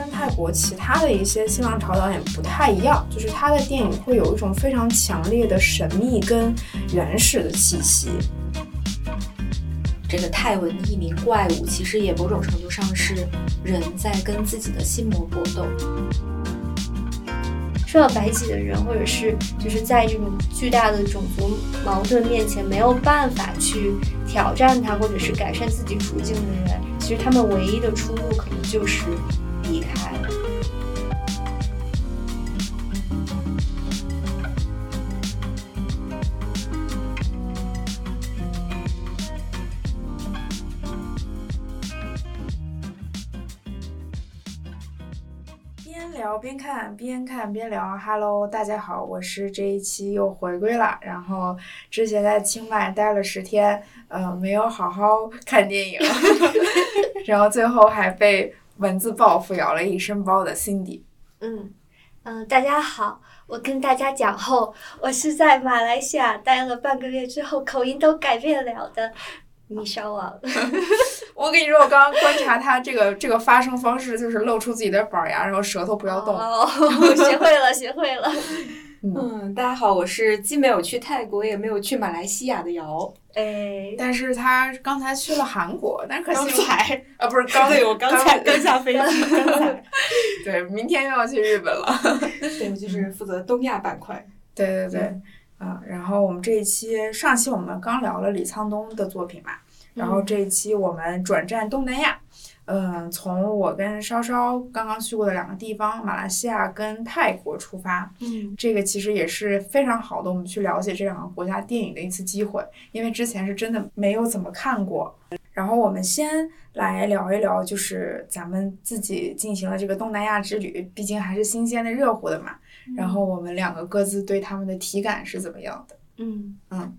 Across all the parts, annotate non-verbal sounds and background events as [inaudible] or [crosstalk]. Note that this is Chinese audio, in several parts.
跟泰国其他的一些新浪潮导演不太一样，就是他的电影会有一种非常强烈的神秘跟原始的气息。这个泰文译名《怪物》，其实也某种程度上是人在跟自己的心魔搏斗。受到排挤的人，或者是就是在这种巨大的种族矛盾面前没有办法去挑战他，或者是改善自己处境的人，其实他们唯一的出路可能就是边看边看边聊，Hello，大家好，我是这一期又回归了。然后之前在清迈待了十天，呃，没有好好看电影，[laughs] 然后最后还被蚊子报复咬了一身包的 Cindy。嗯嗯，大家好，我跟大家讲后，我是在马来西亚待了半个月之后，口音都改变了的。米烧网，我跟你说，我刚刚观察他这个 [laughs] 这个发声方式，就是露出自己的板牙，然后舌头不要动。哦，[laughs] 学会了，[laughs] 学会了。嗯，大家好，我是既没有去泰国，也没有去马来西亚的瑶。哎，但是他刚才去了韩国，但可惜才啊，不是刚对，我刚才刚下飞机，刚才对，明天又要去日本了。对，我就是负责东亚板块。对对对。啊，然后我们这一期上期我们刚聊了李沧东的作品嘛，然后这一期我们转战东南亚，嗯，从我跟稍稍刚刚去过的两个地方，马来西亚跟泰国出发，嗯，这个其实也是非常好的，我们去了解这两个国家电影的一次机会，因为之前是真的没有怎么看过。然后我们先来聊一聊，就是咱们自己进行了这个东南亚之旅，毕竟还是新鲜的、热乎的嘛。然后我们两个各自对他们的体感是怎么样的？嗯嗯，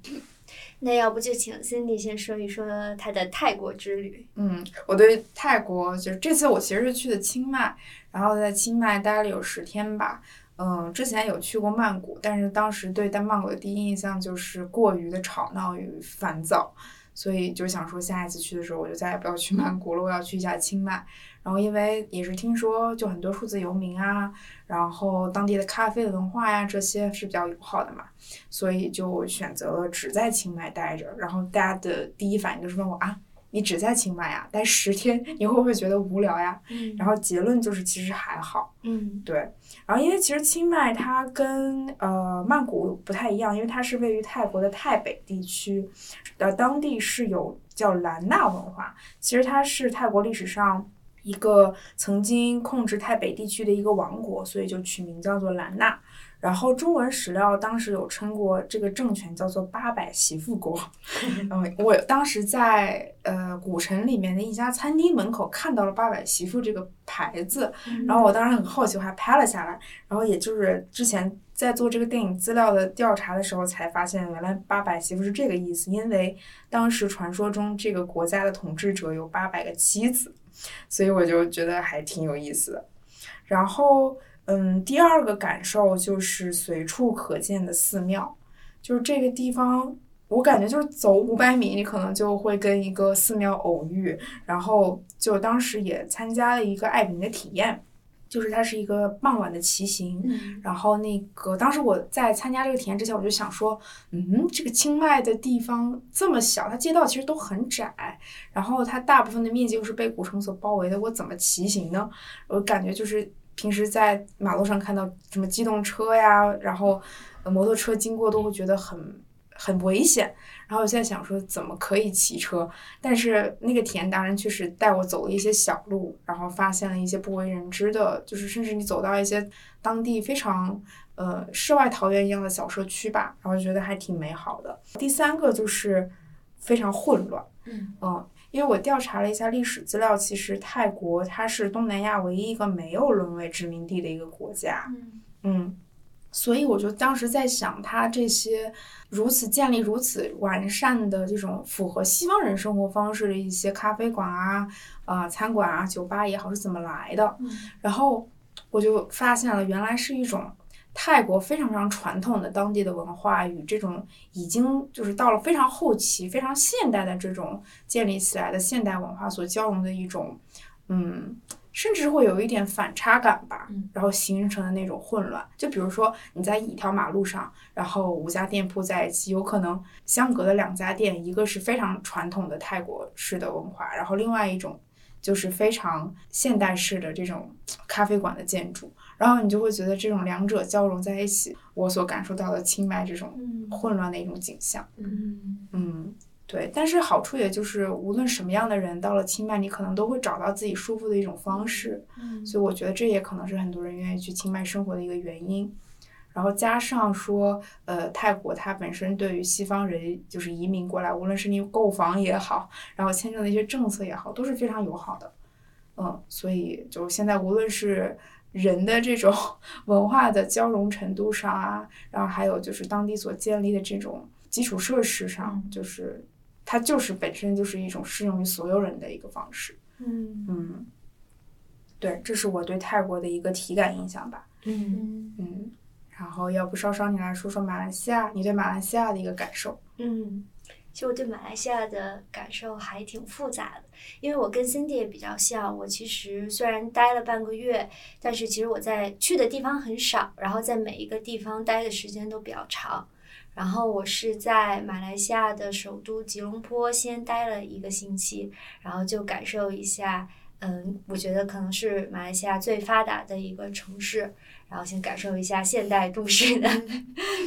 那要不就请 Cindy 先说一说他的泰国之旅。嗯，我对泰国就是这次我其实是去的清迈，然后在清迈待了有十天吧。嗯，之前有去过曼谷，但是当时对曼谷的第一印象就是过于的吵闹与烦躁。所以就想说，下一次去的时候，我就再也不要去曼谷了，我要去一下清迈。然后因为也是听说，就很多数字游民啊，然后当地的咖啡文化呀，这些是比较友好的嘛，所以就选择了只在清迈待着。然后大家的第一反应就是问我啊。你只在清迈呀，待十天，你会不会觉得无聊呀？嗯，然后结论就是其实还好。嗯，对。然后因为其实清迈它跟呃曼谷不太一样，因为它是位于泰国的泰北地区，呃，当地是有叫兰纳文化。其实它是泰国历史上一个曾经控制泰北地区的一个王国，所以就取名叫做兰纳。然后中文史料当时有称过这个政权叫做八百媳妇国。[laughs] 嗯，我当时在呃古城里面的一家餐厅门口看到了八百媳妇这个牌子，然后我当时很好奇，我还拍了下来。然后也就是之前在做这个电影资料的调查的时候，才发现原来八百媳妇是这个意思，因为当时传说中这个国家的统治者有八百个妻子，所以我就觉得还挺有意思的。然后。嗯，第二个感受就是随处可见的寺庙，就是这个地方，我感觉就是走五百米，你可能就会跟一个寺庙偶遇。然后就当时也参加了一个爱民的体验，就是它是一个傍晚的骑行。然后那个当时我在参加这个体验之前，我就想说，嗯，这个清迈的地方这么小，它街道其实都很窄，然后它大部分的面积又是被古城所包围的，我怎么骑行呢？我感觉就是。平时在马路上看到什么机动车呀，然后摩托车经过都会觉得很很危险。然后我现在想说，怎么可以骑车？但是那个体验达人确实带我走了一些小路，然后发现了一些不为人知的，就是甚至你走到一些当地非常呃世外桃源一样的小社区吧，然后觉得还挺美好的。第三个就是非常混乱，嗯。因为我调查了一下历史资料，其实泰国它是东南亚唯一一个没有沦为殖民地的一个国家。嗯嗯，所以我就当时在想，他这些如此建立如此完善的这种符合西方人生活方式的一些咖啡馆啊、啊餐馆啊、酒吧也好是怎么来的？然后我就发现了，原来是一种。泰国非常非常传统的当地的文化与这种已经就是到了非常后期、非常现代的这种建立起来的现代文化所交融的一种，嗯，甚至会有一点反差感吧，嗯然后形成的那种混乱。就比如说你在一条马路上，然后五家店铺在一起，有可能相隔的两家店，一个是非常传统的泰国式的文化，然后另外一种就是非常现代式的这种咖啡馆的建筑，然后你就会觉得这种两者交融在一起，我所感受到的清迈这种嗯混乱的一种景象。嗯嗯，对，但是好处也就是，无论什么样的人到了清迈，你可能都会找到自己舒服的一种方式，嗯所以我觉得这也可能是很多人愿意去清迈生活的一个原因。然后加上说，呃，泰国它本身对于西方人就是移民过来，无论是你购房也好，然后签证的一些政策也好，都是非常友好的。嗯，所以就现在无论是人的这种 [laughs] 文化的交融程度上啊，然后还有就是当地所建立的这种基础设施上，就是它就是本身就是一种适用于所有人的一个方式。嗯嗯，对，这是我对泰国的一个体感印象吧。嗯嗯，然后要不稍稍你来说说马来西亚，你对马来西亚的一个感受？嗯，其实我对马来西亚的感受还挺复杂的，因为我跟 Cindy 也比较像。我其实虽然待了半个月，但是其实我在去的地方很少，然后在每一个地方待的时间都比较长。然后我是在马来西亚的首都吉隆坡先待了一个星期，然后就感受一下，嗯，我觉得可能是马来西亚最发达的一个城市，然后先感受一下现代都市的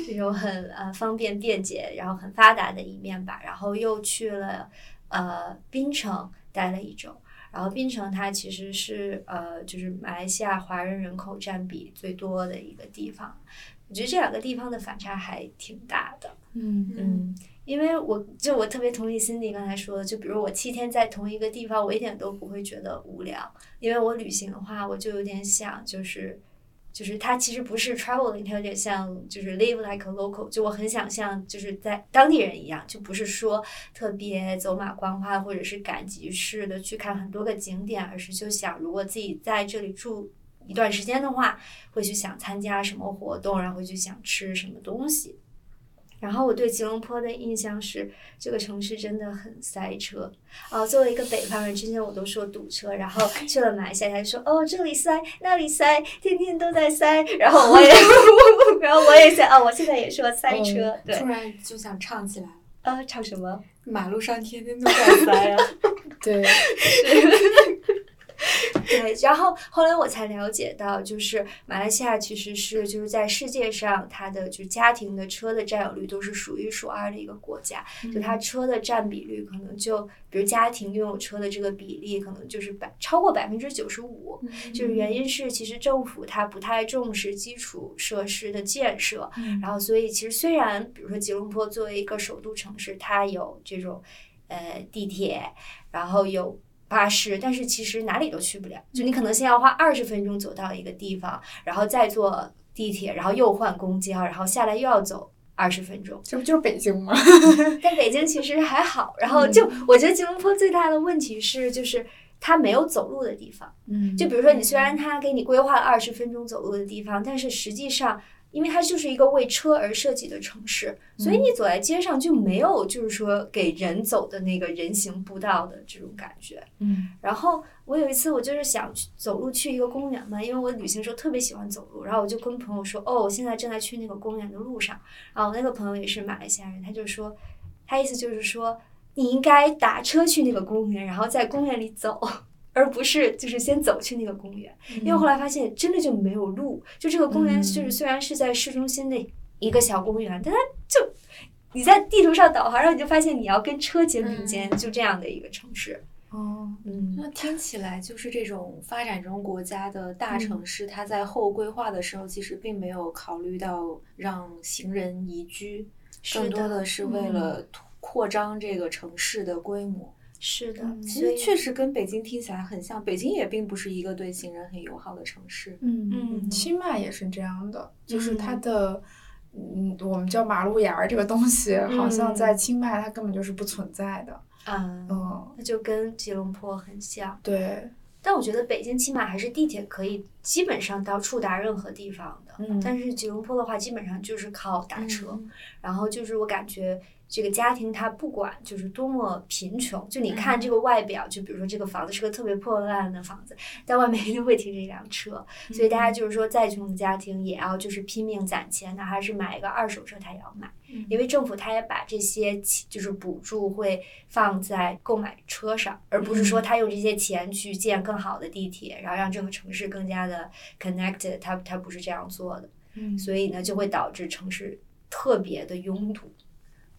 这种很呃方便便捷，然后很发达的一面吧。然后又去了呃槟城待了一周，然后槟城它其实是呃就是马来西亚华人人口占比最多的一个地方。我觉得这两个地方的反差还挺大的。嗯嗯，因为我就我特别同意 Cindy 刚才说的，就比如我七天在同一个地方，我一点都不会觉得无聊，因为我旅行的话，我就有点想就是。就是它其实不是 traveling，它有点像就是 live like a local，就我很想像就是在当地人一样，就不是说特别走马观花或者是赶集式的去看很多个景点，而是就想如果自己在这里住一段时间的话，会去想参加什么活动，然后会去想吃什么东西。然后我对吉隆坡的印象是，这个城市真的很塞车啊。作为一个北方人，之前我都说堵车，然后 [laughs] 去了马来西亚，他就说哦这里塞，那里塞，天天都在塞。然后我也，然后我也 [laughs] 想啊，我现在也说塞车，对突，然就想唱起来了。啊，唱什么？马路上天天都在塞啊！[laughs] 对，对，然后后来我才了解到，就是马来西亚其实是就是在世界上它的就家庭的车的占有率都是数一数二的一个国家，就它车的占比率可能就比如家庭拥有车的这个比例可能就是百超过百分之九十五，就是原。因是其实政府它不太重视基础设施的建设，然后所以其实虽然比如说吉隆坡作为一个首都城市，它有这种呃地铁，然后有巴士，但是其实哪里都去不了，就你可能先要花二十分钟走到一个地方，然后再坐地铁，然后又换公交，然后下来又要走。二十分钟，这不就是北京吗？[laughs] 在北京其实还好。然后就我觉得吉隆坡最大的问题是，就是它没有走路的地方。嗯就比如说，你虽然它给你规划了二十分钟走路的地方，但是实际上，因为它就是一个为车而设计的城市，所以你走在街上就没有就是说给人走的那个人行步道的这种感觉。嗯然后我有一次，我就是想去走路去一个公园嘛，因为我旅行的时候特别喜欢走路，然后我就跟朋友说，哦，我现在正在去那个公园的路上。然后我那个朋友也是马来西亚人，他就说，他意思就是说，你应该打车去那个公园，然后在公园里走。而不是就是先走去那个公园，因为后来发现真的就没有路，就这个公园就是虽然是在市中心的一个小公园，但它就你在地图上导航，然后你就发现你要跟车肩并肩，就这样的一个城市。哦，嗯。那听起来就是这种发展中国家的大城市，它在后规划的时候，其实并没有考虑到让行人宜居，更多的的是为了扩张这个城市的规模。是的，其实确实跟北京听起来很像，北京也并不是一个对行人很友好的城市。嗯嗯清迈也是这样的，就是它的。嗯，我们叫马路牙儿这个东西，好像在清迈它根本就是不存在的。嗯，嗯，那就跟吉隆坡很像。对，但我觉得北京起码还是地铁可以基本上到触达任何地方的。嗯但是吉隆坡的话，基本上就是靠打车。嗯然后就是我感觉这个家庭他不管就是多么贫穷，就你看嗯这个外表，就比如说这个房子是个特别破烂的房子，在外面一定会停着一辆车，所以大家就是说再穷的家庭也要就是拼命攒钱，哪怕是买一个二手车他也要买，嗯因为政府他也把这些钱就是补助会放在购买车上，而不是说他用这些钱去建更好的地铁，然后让这个城市更加的 connected，他他不是这样做的。嗯所以呢，就会导致城市特别的拥堵。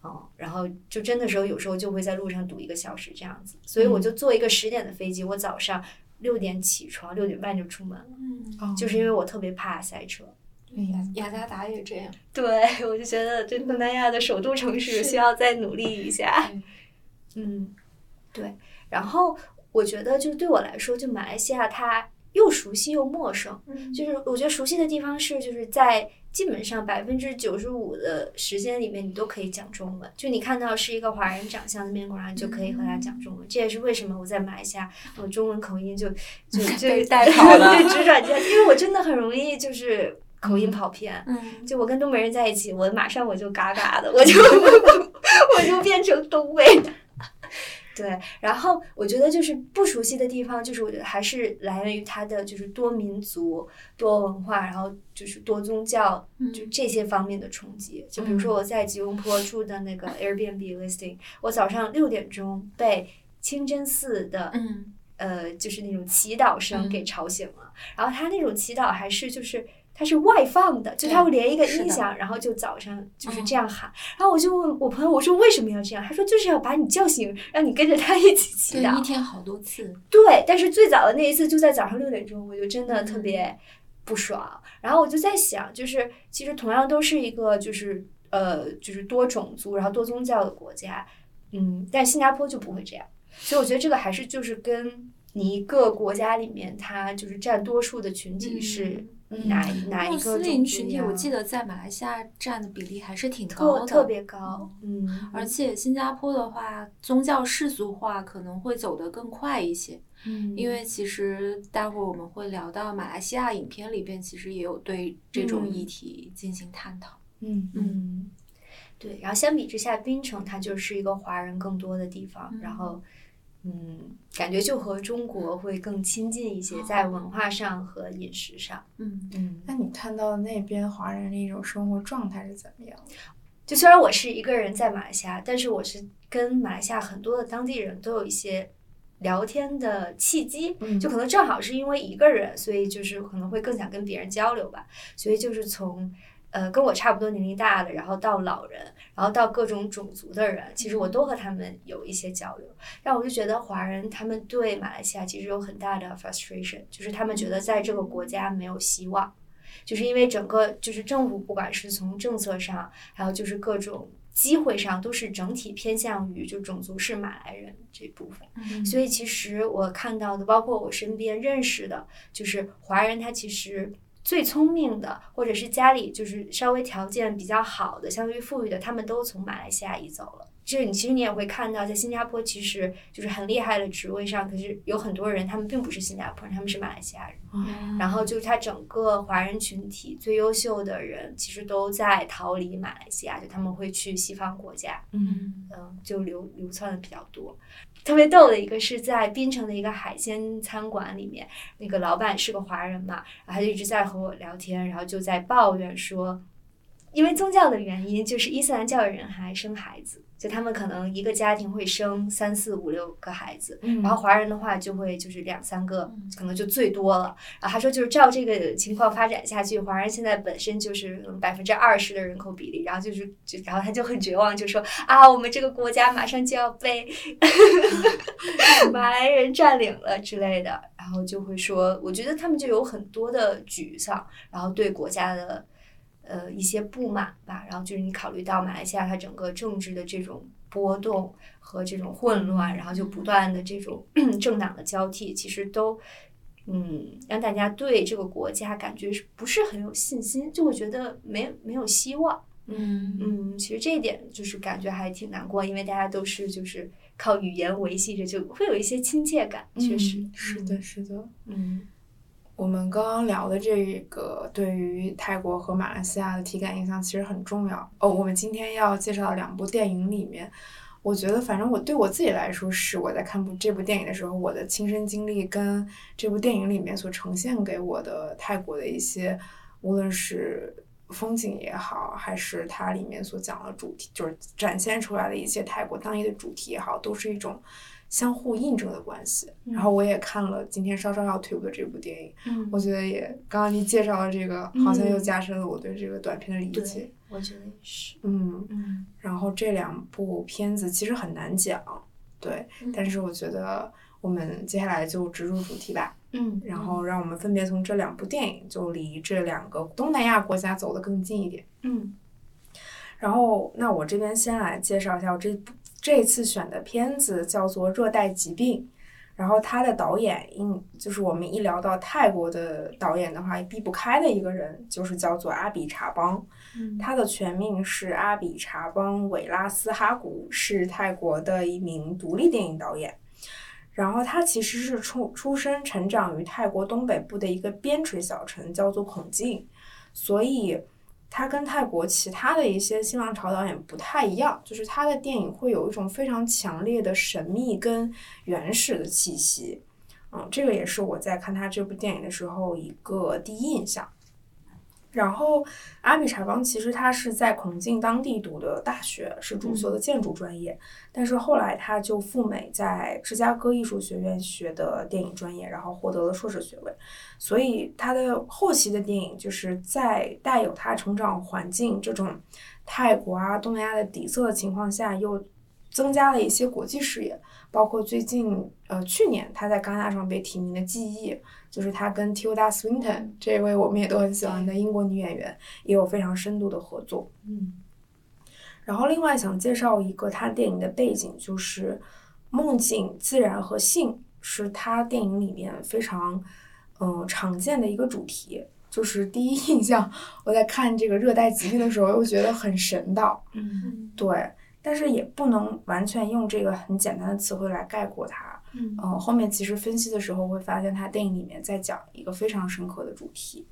哦，然后就真的时候，有时候就会在路上堵一个小时这样子，所以我就坐一个十点的飞机，我早上六点起床，六点半就出门了，嗯，哦就是因为我特别怕塞车。雅雅加达也这样。对，我就觉得这东南亚的首都城市需要再努力一下。嗯，对。然后我觉得，就是对我来说，就马来西亚它又熟悉又陌生。嗯就是我觉得熟悉的地方是，就是在基本上百分之九十五的时间里面，你都可以讲中文。就你看到是一个华人长相的面孔，然后你就可以和他讲中文。这也是为什么我在马来西亚，我中文口音就就 [laughs] 就带跑了 [laughs] 对，直转加，因为我真的很容易就是口音跑偏。嗯，就我跟东北人在一起，我马上我就嘎嘎的，我就 [laughs] 我就变成东北的。对，然后我觉得就是不熟悉的地方，就是我觉得还是来源于它的就是多民族、多文化，然后就是多宗教，嗯。就这些方面的冲击。就比如说我在吉隆坡住的那个 Airbnb listing，我早上六点钟被清真寺的嗯。呃，就是那种祈祷声嗯。给吵醒了。然后他那种祈祷还是就是它是外放的，就他会连一个音响，然后就早上就是嗯这样喊。然后我就问我朋友，我说为什么要这样？他说就是要把你叫醒，让你跟着他一起祈对，祷一。天好多次。对，但是最早的那一次就在早上六点钟，我就真的特嗯别不爽。然后我就在想，就是其实同样都是一个就是呃就是多种族然后多宗教的国家，嗯，但新加坡就不会这样。所以我觉得这个还是就是跟你一个国家里面它就是占多数的群体是嗯哪一哪一个种斯林群体，我记得在马来西亚占的比例还是挺高的，特别高，嗯，而且新加坡的话，宗教世俗化可能会走得更快一些，嗯。因为。其实待会儿我们会聊到马来西亚影片里边，其实也有对这种嗯。议题进行探讨。嗯。嗯，对，然后相比之下，槟城它就是一个华人更多的地方，嗯然后，嗯，感觉就和中国会更亲近一些，在文化上和饮食上，嗯嗯，那你看到那边华人的一种生活状态是怎么样的？就虽然我是一个人在马来西亚，但是我是跟马来西亚很多的当地人都有一些聊天的契机，嗯就可能正好是因为一个人，所以就是可能会更想跟别人交流吧，所以就是从。呃，跟我差不多年龄大的，然后到老人，然后到各种种族的人，其实我都和他们有一些交流。但我就觉得华人他们对马来西亚其实有很大的 frustration，就是他们觉得在这个国家没有希望，就是因为整个就是政府不管是从政策上，还有就是各种机会上，都是整体偏向于就种族是马来人这部分。嗯所以其实我看到的，包括我身边认识的，就是华人，他其实最聪明的，或者是家里就是稍微条件比较好的，相对于富裕的，他们都从马来西亚移走了。就是你其实你也会看到，在新加坡其实就是很厉害的职位上，可是有很多人他们并不是新加坡人，他们是马来西亚人。嗯然后就是他整个华人群体最优秀的人，其实都在逃离马来西亚，就他们会去西方国家。嗯嗯，就流流窜的比较多。特别逗的一个是在槟城的一个海鲜餐馆里面，那个老板是个华人嘛，然后他就一直在和我聊天，然后就在抱怨说，因为宗教的原因，就是伊斯兰教的人还生孩子，就他们可能一个家庭会生三四五六个孩子，嗯然后华人的话就会就是两三个，可能就最多了。然后他说，就是照这个情况发展下去，华人现在本身就是百分之二十的人口比例，然后就是就然后他就很绝望，就说啊，我们这个国家马上就要被 [laughs] 马来人占领了之类的。然后就会说，我觉得他们就有很多的沮丧，然后对国家的。呃，一些不满吧，然后就是你考虑到马来西亚它整个政治的这种波动和这种混乱，然后就不断的这种 [clears throat] 政党的交替，其实都嗯让大家对这个国家感觉是不是很有信心，就会觉得没没有希望。嗯嗯，其实这一点就是感觉还挺难过，因为大家都是就是靠语言维系着，就会有一些亲切感，确实。嗯是的，是的。嗯我们刚刚聊的这个对于泰国和马来西亚的体感印象其实很重要哦。我们今天要介绍的两部电影里面，我觉得反正我对我自己来说是我在看部这部电影的时候，我的亲身经历跟这部电影里面所呈现给我的泰国的一些，无论是风景也好，还是它里面所讲的主题，就是展现出来的一些泰国当地的主题也好，都是一种。相互印证的关系。然后我也看了今天稍稍要推的这部电影，嗯我觉得也刚刚你介绍的这个，好像又加深了我对这个短片的理解对。，我觉得也是。嗯，嗯然后这两部片子其实很难讲，对，嗯但是我觉得我们接下来就直入主题吧，嗯，然后让我们分别从这两部电影就离这两个东南亚国家走得更近一点。嗯然后，那我这边先来介绍一下我这部这次选的片子叫做《热带疾病》，然后他的导演，应就是我们一聊到泰国的导演的话，避不开的一个人就是叫做阿比查邦，嗯。他的全名是阿比查邦韦拉斯哈古，是泰国的一名独立电影导演。然后他其实是出出生成长于泰国东北部的一个边陲小城，叫做孔敬，所以他跟泰国其他的一些新浪潮导演不太一样，就是他的电影会有一种非常强烈的神秘跟原始的气息。嗯，这个也是我在看他这部电影的时候一个第一印象。然后阿米查邦其实他是在孔敬当地读的大学，是主修的建筑专业，但是后来他就赴美在芝加哥艺术学院学的电影专业，然后获得了硕士学位。所以他的后期的电影就是在带有他成长环境这种泰国啊、东南亚的底色的情况下，又增加了一些国际视野，包括最近呃去年他在戛纳上被提名的《记忆》，就是他跟 Tilda Swinton 这位我们也都很喜欢的英国女演员也有非常深度的合作。嗯。然后另外想介绍一个他电影的背景，就是梦境、自然和性是他电影里面非常嗯、呃常见的一个主题。就是第一印象，我在看这个热带疾病的时候，又觉得很神道，嗯嗯。对，但是也不能完全用这个很简单的词汇来概括它。嗯呃，后面其实分析的时候会发现，他电影里面在讲一个非常深刻的主题。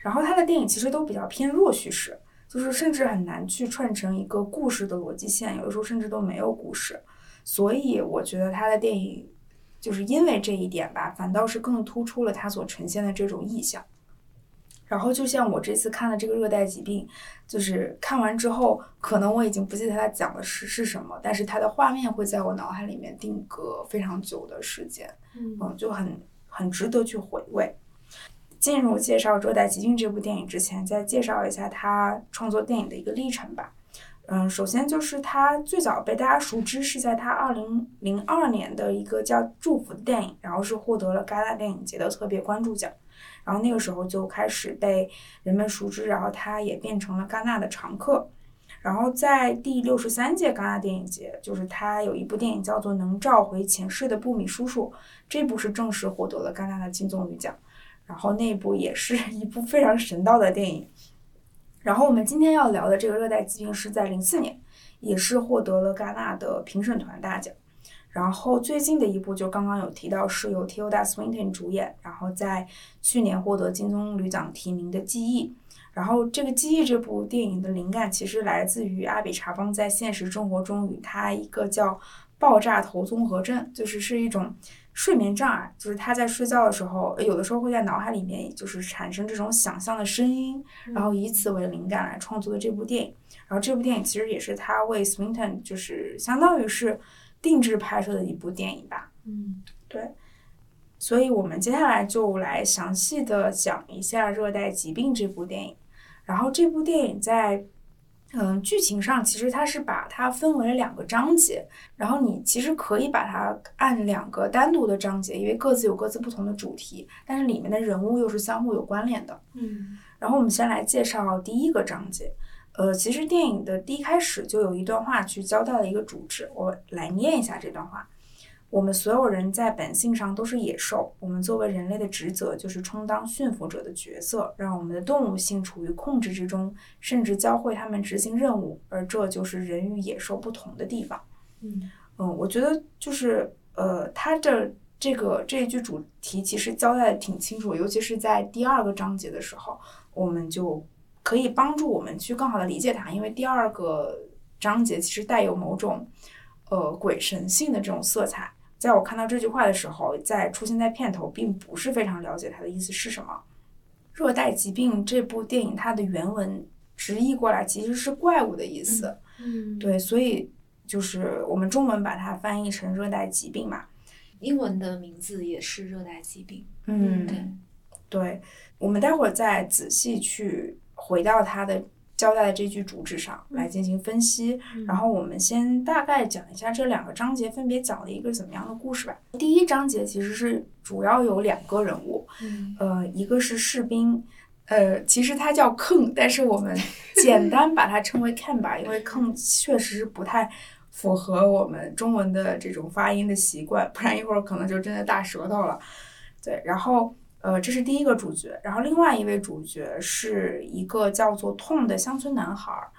然后他的电影其实都比较偏弱叙事，就是甚至很难去串成一个故事的逻辑线，有的时候甚至都没有故事。所以我觉得他的电影就是因为这一点吧，反倒是更突出了他所呈现的这种意象。然后就像我这次看的这个热带疾病，就是看完之后，可能我已经不记得他讲的是是什么，但是他的画面会在我脑海里面定格非常久的时间，嗯嗯，就很很值得去回味。进入介绍《热带疾病》这部电影之前，再介绍一下他创作电影的一个历程吧。嗯，首先就是他最早被大家熟知是在他二零零二年的一个叫《祝福》的电影，然后是获得了戛纳电影节的特别关注奖。然后那个时候就开始被人们熟知，然后他也变成了戛纳的常客。然后在第六十三届戛纳电影节，就是他有一部电影叫做《能召回前世的布米叔叔》，这部是正式获得了戛纳的金棕榈奖。然后那部也是一部非常神道的电影。然后我们今天要聊的这个《热带疾病》是在零四年，也是获得了戛纳的评审团大奖。然后最近的一部就刚刚有提到是由 Tilda Swinton 主演，然后在去年获得金棕榈奖提名的《记忆》。然后这个《记忆》这部电影的灵感其实来自于阿比查邦在现实生活中与他一个叫爆炸头综合症，就是是一种睡眠障碍，就是他在睡觉的时候，有的时候会在脑海里面就是产生这种想象的声音，然后以此为灵感来创作的这部电影。然后这部电影其实也是他为 Swinton 就是相当于是定制拍摄的一部电影吧。嗯对，所以我们接下来就来详细的讲一下《热带疾病》这部电影。然后这部电影在嗯剧情上，其实它是把它分为了两个章节，然后你其实可以把它按两个单独的章节，因为各自有各自不同的主题，但是里面的人物又是相互有关联的。嗯然后我们先来介绍第一个章节。呃，其实电影的第一开始就有一段话去交代了一个主旨，我来念一下这段话。我们所有人在本性上都是野兽，我们作为人类的职责就是充当驯服者的角色，让我们的动物性处于控制之中，甚至教会他们执行任务，而这就是人与野兽不同的地方。嗯嗯，我觉得就是呃，他的这个这一句主题其实交代的挺清楚，尤其是在第二个章节的时候，我们就可以帮助我们去更好的理解它，因为第二个章节其实带有某种呃鬼神性的这种色彩。在我看到这句话的时候，在出现在片头，并不是非常了解它的意思是什么。热带疾病这部电影它的原文直译过来其实是怪物的意思，嗯，对，所以就是我们中文把它翻译成热带疾病嘛。英文的名字也是热带疾病。嗯，对对，我们待会儿再仔细去回到他的交代的这句主旨上来进行分析。然后我们先大概讲一下这两个章节分别讲了一个怎么样的故事吧。第一章节其实是主要有两个人物，嗯呃，一个是士兵。呃，其实他叫 [laughs] 坑，但是我们简单把它称为 Ken 吧，因为坑确实是不太符合我们中文的这种发音的习惯，不然一会儿可能就真的大舌头了。对，然后呃，这是第一个主角，然后另外一位主角是一个叫做痛的乡村男孩儿。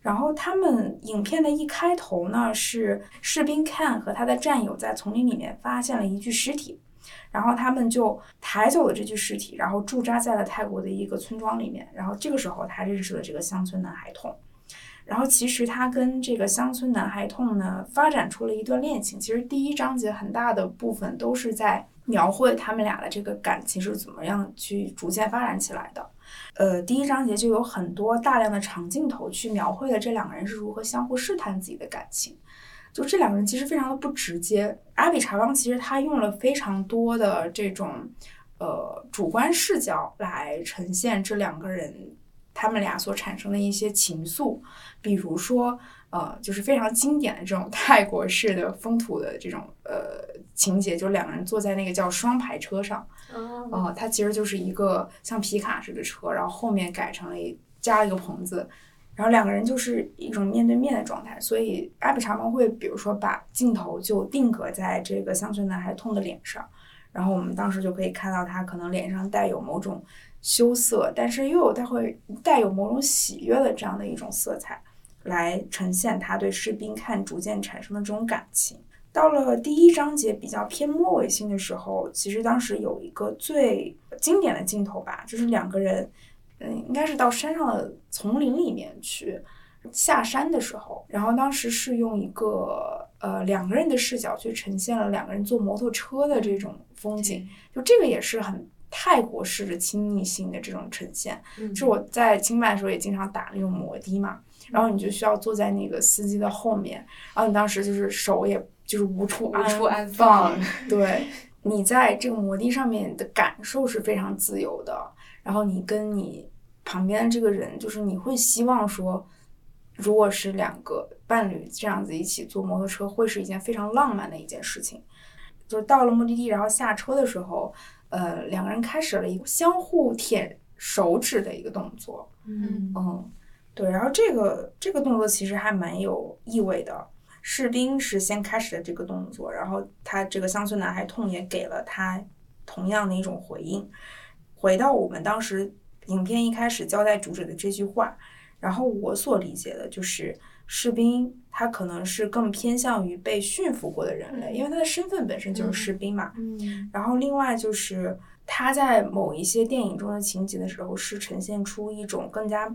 然后他们影片的一开头呢，是士兵 Ken 和他的战友在丛林里面发现了一具尸体，然后他们就抬走了这具尸体，然后驻扎在了泰国的一个村庄里面。然后这个时候他认识了这个乡村男孩痛。然后其实他跟这个乡村男孩痛呢发展出了一段恋情。其实第一章节很大的部分都是在描绘他们俩的这个感情是怎么样去逐渐发展起来的。呃，第一章节就有很多大量的长镜头去描绘了这两个人是如何相互试探自己的感情。就这两个人其实非常的不直接。阿比查邦其实他用了非常多的这种呃主观视角来呈现这两个人他们俩所产生的一些情愫，比如说呃就是非常经典的这种泰国式的风土的这种呃情节，就两个人坐在那个叫双排车上。哦，呃，它其实就是一个像皮卡似的车，然后后面改成了一加了一个棚子，然后两个人就是一种面对面的状态。所以阿比查邦会比如说把镜头就定格在这个乡村男孩痛的脸上，然后我们当时就可以看到他可能脸上带有某种羞涩，但是又有他会带有某种喜悦的这样的一种色彩，来呈现他对士兵看逐渐产生的这种感情。到了第一章节比较偏末尾性的时候，其实当时有一个最经典的镜头吧，就是两个人，嗯，应该是到山上的丛林里面去下山的时候，然后当时是用一个呃两个人的视角去呈现了两个人坐摩托车的这种风景，就这个也是很泰国式的亲密性的这种呈现。嗯就我在清迈的时候也经常打那种摩的嘛，然后你就需要坐在那个司机的后面，然后你当时就是手也就是无处无处安放放，[laughs] 对，你在这个摩的上面的感受是非常自由的，然后你跟你旁边的这个人，就是你会希望说，如果是两个伴侣这样子一起坐摩托车，会是一件非常浪漫的一件事情。就是到了目的地，然后下车的时候，呃，两个人开始了一个相互舔手指的一个动作。嗯嗯，对，然后这个这个动作其实还蛮有意味的。士兵是先开始的这个动作，然后他这个乡村男孩痛也给了他同样的一种回应。回到我们当时影片一开始交代主旨的这句话，然后我所理解的就是士兵他可能是更偏向于被驯服过的人类，因为他的身份本身就是士兵嘛。嗯然后另外就是他在某一些电影中的情节的时候，是呈现出一种更加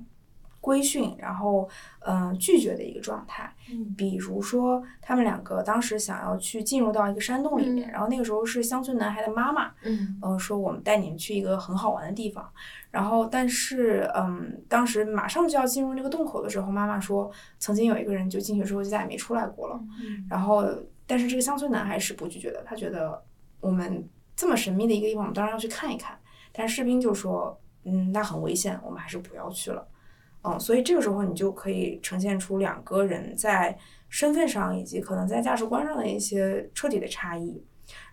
规训，然后嗯、呃拒绝的一个状态。嗯比如说，他们两个当时想要去进入到一个山洞里面，嗯然后那个时候是乡村男孩的妈妈，嗯呃、说我们带你们去一个很好玩的地方。然后，但是，嗯，当时马上就要进入那个洞口的时候，妈妈说，曾经有一个人就进去之后就再也没出来过了。嗯然后，但是这个乡村男孩是不拒绝的，他觉得我们这么神秘的一个地方，我们当然要去看一看。但是士兵就说，嗯，那很危险，我们还是不要去了。嗯，所以这个时候你就可以呈现出两个人在身份上以及可能在价值观上的一些彻底的差异。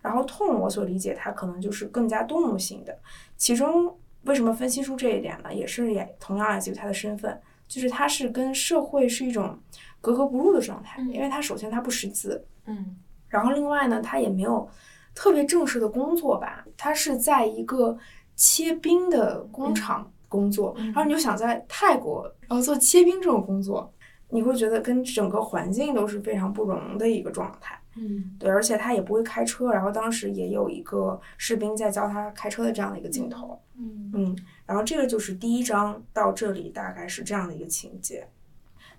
然后痛，我所理解，它可能就是更加动物性的。其中为什么分析出这一点呢？也是也同样来自于他的身份，就是他是跟社会是一种格格不入的状态，嗯因为他首先他不识字，嗯然后另外呢，他也没有特别正式的工作吧，他是在一个切冰的工厂工作，嗯然后你又想在泰国，然后做切冰这种工作，你会觉得跟整个环境都是非常不容的一个状态。嗯对，而且他也不会开车，然后当时也有一个士兵在教他开车的这样的一个镜头。嗯嗯，然后这个就是第一章到这里大概是这样的一个情节。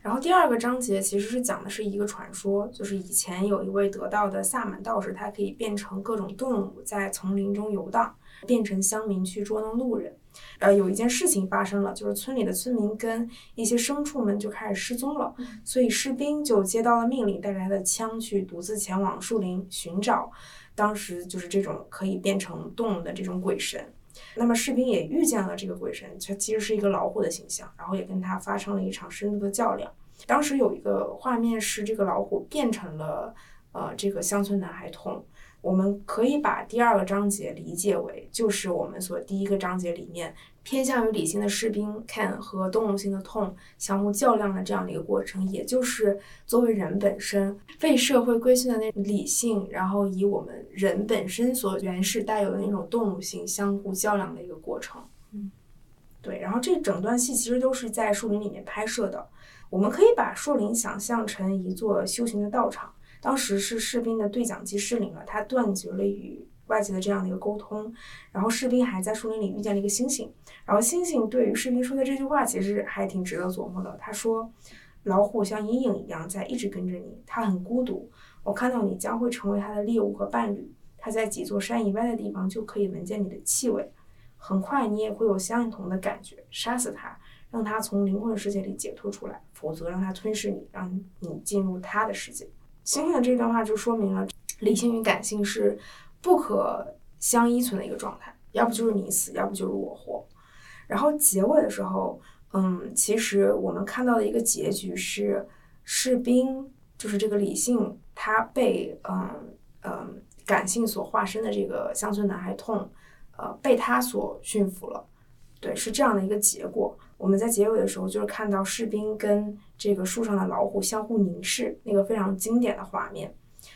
然后第二个章节其实是讲的是一个传说，就是以前有一位得道的萨满道士，他可以变成各种动物在丛林中游荡，变成乡民去捉弄路人。呃，有一件事情发生了，就是村里的村民跟一些牲畜们就开始失踪了，所以士兵就接到了命令，带着他的枪去独自前往树林寻找。当时就是这种可以变成动物的这种鬼神。那么士兵也遇见了这个鬼神，它其实是一个老虎的形象，然后也跟他发生了一场深度的较量。当时有一个画面是这个老虎变成了呃这个乡村男孩痛。我们可以把第二个章节理解为，就是我们所第一个章节里面偏向于理性的士兵 Ken 和动物性的痛相互较量的这样的一个过程，也就是作为人本身被社会规训的那种理性，然后以我们人本身所原始带有的那种动物性相互较量的一个过程。嗯，对，然后这整段戏其实都是在树林里面拍摄的。我们可以把树林想象成一座修行的道场。当时是士兵的对讲机失灵了，他断绝了与外界的这样的一个沟通。然后士兵还在树林里遇见了一个猩猩，然后猩猩对于士兵说的这句话其实还挺值得琢磨的。他说：“老虎像阴影一样在一直跟着你，它很孤独。我看到你将会成为它的猎物和伴侣。它在几座山以外的地方就可以闻见你的气味。很快你也会有相同的感觉。杀死它，让它从灵魂世界里解脱出来，否则让它吞噬你，让你进入它的世界。”星星的这段话就说明了理性与感性是不可相依存的一个状态，要不就是你死，要不就是我活。然后结尾的时候，嗯，其实我们看到的一个结局是，士兵就是这个理性，他被嗯嗯感性所化身的这个乡村男孩痛，呃，被他所驯服了。对，是这样的一个结果。我们在结尾的时候，就是看到士兵跟这个树上的老虎相互凝视，那个非常经典的画面。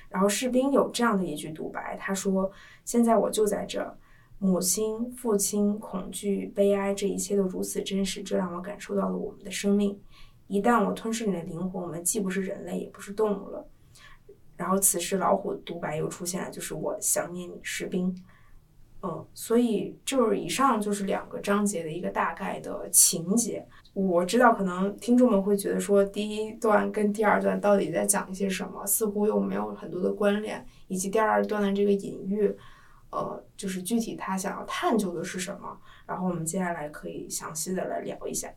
然后士兵有这样的一句独白，他说：“现在我就在这，母亲、父亲、恐惧、悲哀，这一切都如此真实，这让我感受到了我们的生命。一旦我吞噬你的灵魂，我们既不是人类，也不是动物了。”然后此时老虎独白又出现了，就是我想念你，士兵。嗯，所以就是以上就是两个章节的一个大概的情节。我知道可能听众们会觉得说，第一段跟第二段到底在讲一些什么，似乎又没有很多的关联，以及第二段的这个隐喻，呃，就是具体他想要探究的是什么。然后我们接下来可以详细的来聊一下。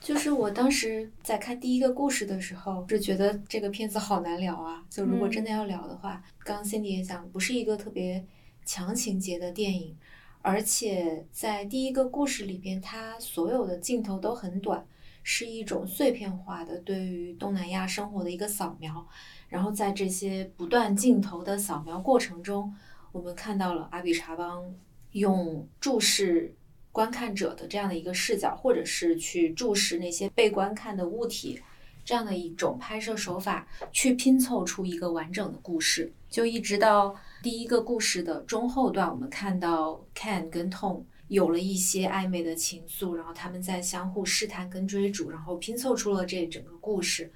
就是我当时在看第一个故事的时候，就觉得这个片子好难聊啊。就如果真的要聊的话，刚刚 Cindy 也讲，不是一个特别。强情节的电影，而且在第一个故事里边，它所有的镜头都很短，是一种碎片化的对于东南亚生活的一个扫描。然后在这些不断镜头的扫描过程中，我们看到了阿比查邦用注视观看者的这样的一个视角，或者是去注视那些被观看的物体，这样的一种拍摄手法，去拼凑出一个完整的故事，就一直到。第一个故事的中后段，我们看到 Ken 跟 Tom 有了一些暧昧的情愫，然后他们在相互试探跟追逐，然后拼凑出了这整个故事。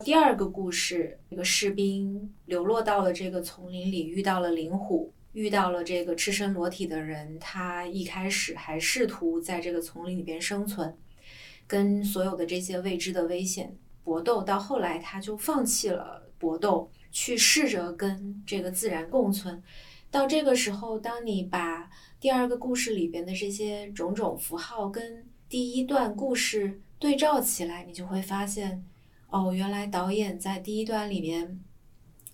第二个故事，这个士兵流落到了这个丛林里，遇到了灵虎，遇到了这个赤身裸体的人。他一开始还试图在这个丛林里边生存，跟所有的这些未知的危险搏斗，到后来他就放弃了搏斗。去试着跟这个自然共存，到这个时候，当你把第二个故事里边的这些种种符号跟第一段故事对照起来，你就会发现，哦，原来导演在第一段里面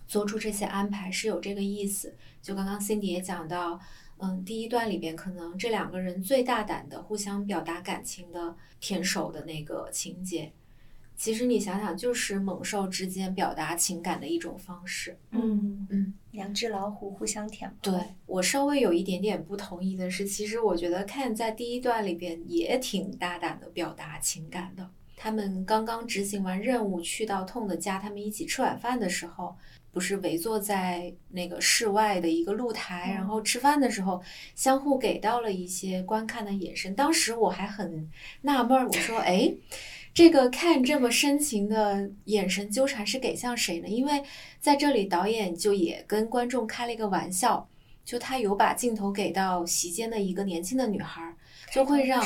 做出这些安排是有这个意思。就刚刚 Cindy 也讲到，嗯，第一段里边可能这两个人最大胆的互相表达感情的舔手的那个情节。其实你想想，就是猛兽之间表达情感的一种方式。嗯嗯，两只老虎互相舔。对我稍微有一点点不同意的是，其实我觉得看在第一段里边也挺大胆的表达情感的。他们刚刚执行完任务，去到痛的家，他们一起吃晚饭的时候，不是围坐在那个室外的一个露台，然后吃饭的时候，相互给到了一些观看的眼神。当时我还很纳闷儿，我说：“哎。”这个看这么深情的眼神纠缠是给向谁呢？因为在这里导演就也跟观众开了一个玩笑，就他有把镜头给到席间的一个年轻的女孩，就会让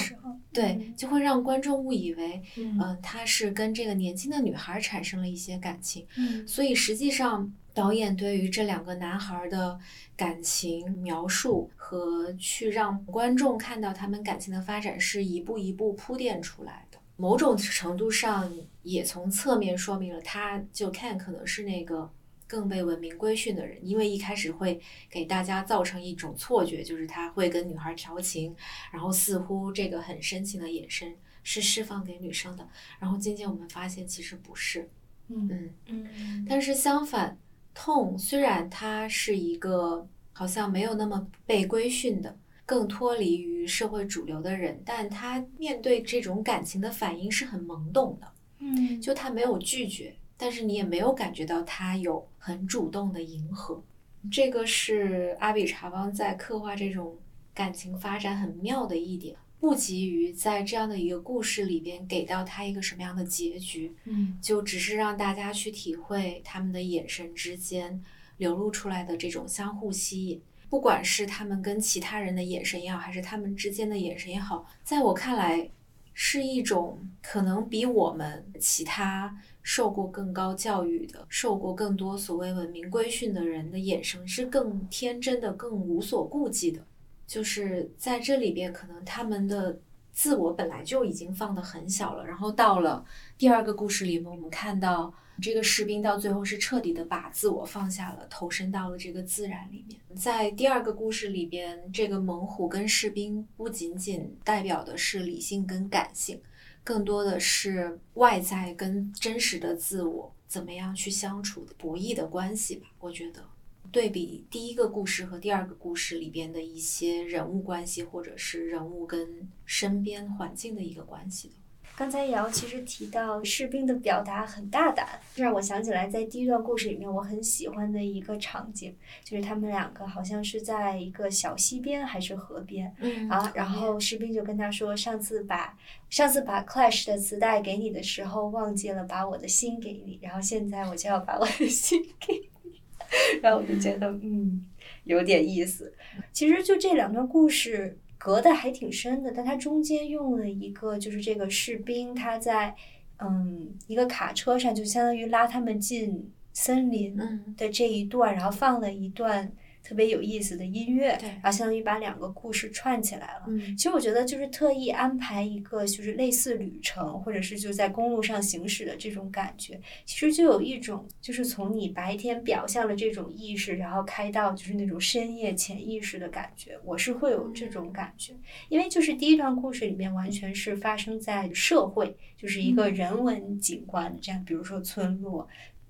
对就会让观众误以为，嗯，他是跟这个年轻的女孩产生了一些感情，嗯，所以实际上导演对于这两个男孩的感情描述和去让观众看到他们感情的发展是一步一步铺垫出来的。某种程度上也从侧面说明了，他就看可能是那个更被文明规训的人，因为一开始会给大家造成一种错觉，就是他会跟女孩调情，然后似乎这个很深情的眼神是释放给女生的，然后渐渐我们发现其实不是，嗯。嗯，嗯，但是相反，痛虽然他是一个好像没有那么被规训的。更脱离于社会主流的人，但他面对这种感情的反应是很懵懂的，嗯，就他没有拒绝，但是你也没有感觉到他有很主动的迎合。这个是阿比查邦在刻画这种感情发展很妙的一点，不急于在这样的一个故事里边给到他一个什么样的结局，嗯就只是让大家去体会他们的眼神之间流露出来的这种相互吸引。不管是他们跟其他人的眼神也好，还是他们之间的眼神也好，在我看来，是一种可能比我们其他受过更高教育的、受过更多所谓文明规训的人的眼神是更天真的、更无所顾忌的。就是在这里边，可能他们的自我本来就已经放得很小了，然后到了第二个故事里面，我们看到。这个士兵到最后是彻底的把自我放下了，投身到了这个自然里面。在第二个故事里边，这个猛虎跟士兵不仅仅代表的是理性跟感性，更多的是外在跟真实的自我怎么样去相处博弈的关系吧。我觉得，对比第一个故事和第二个故事里边的一些人物关系，或者是人物跟身边环境的一个关系的。刚才瑶其实提到士兵的表达很大胆，这让我想起来在第一段故事里面我很喜欢的一个场景，就是他们两个好像是在一个小溪边还是河边，嗯啊，然后士兵就跟他说，上次把上次把 Clash 的磁带给你的时候忘记了把我的心给你，然后现在我就要把我的心给你，[laughs] 然后我就觉得嗯有点意思。其实就这两段故事。隔得还挺深的，但它中间用了一个，就是这个士兵他在，嗯，一个卡车上，就相当于拉他们进森林的这一段，然后放了一段。特别有意思的音乐，然后相当于把两个故事串起来了。嗯，其实我觉得就是特意安排一个就是类似旅程，或者是就在公路上行驶的这种感觉，其实就有一种就是从你白天表象的这种意识，然后开到就是那种深夜潜意识的感觉，我是会有这种感觉，因为就是第一段故事里面完全是发生在社会，就是一个人文景观的这样，比如说村落，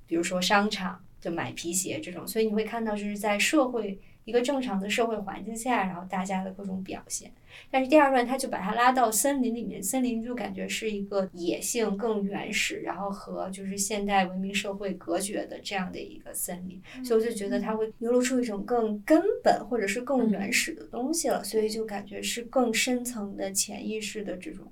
比如说商场。就买皮鞋这种，所以你会看到就是在社会一个正常的社会环境下，然后大家的各种表现。但是第二段他就把它拉到森林里面，森林就感觉是一个野性更原始，然后和就是现代文明社会隔绝的这样的一个森林，所以我就觉得它会流露出一种更根本或者是更原始的东西了，所以就感觉是更深层的潜意识的这种。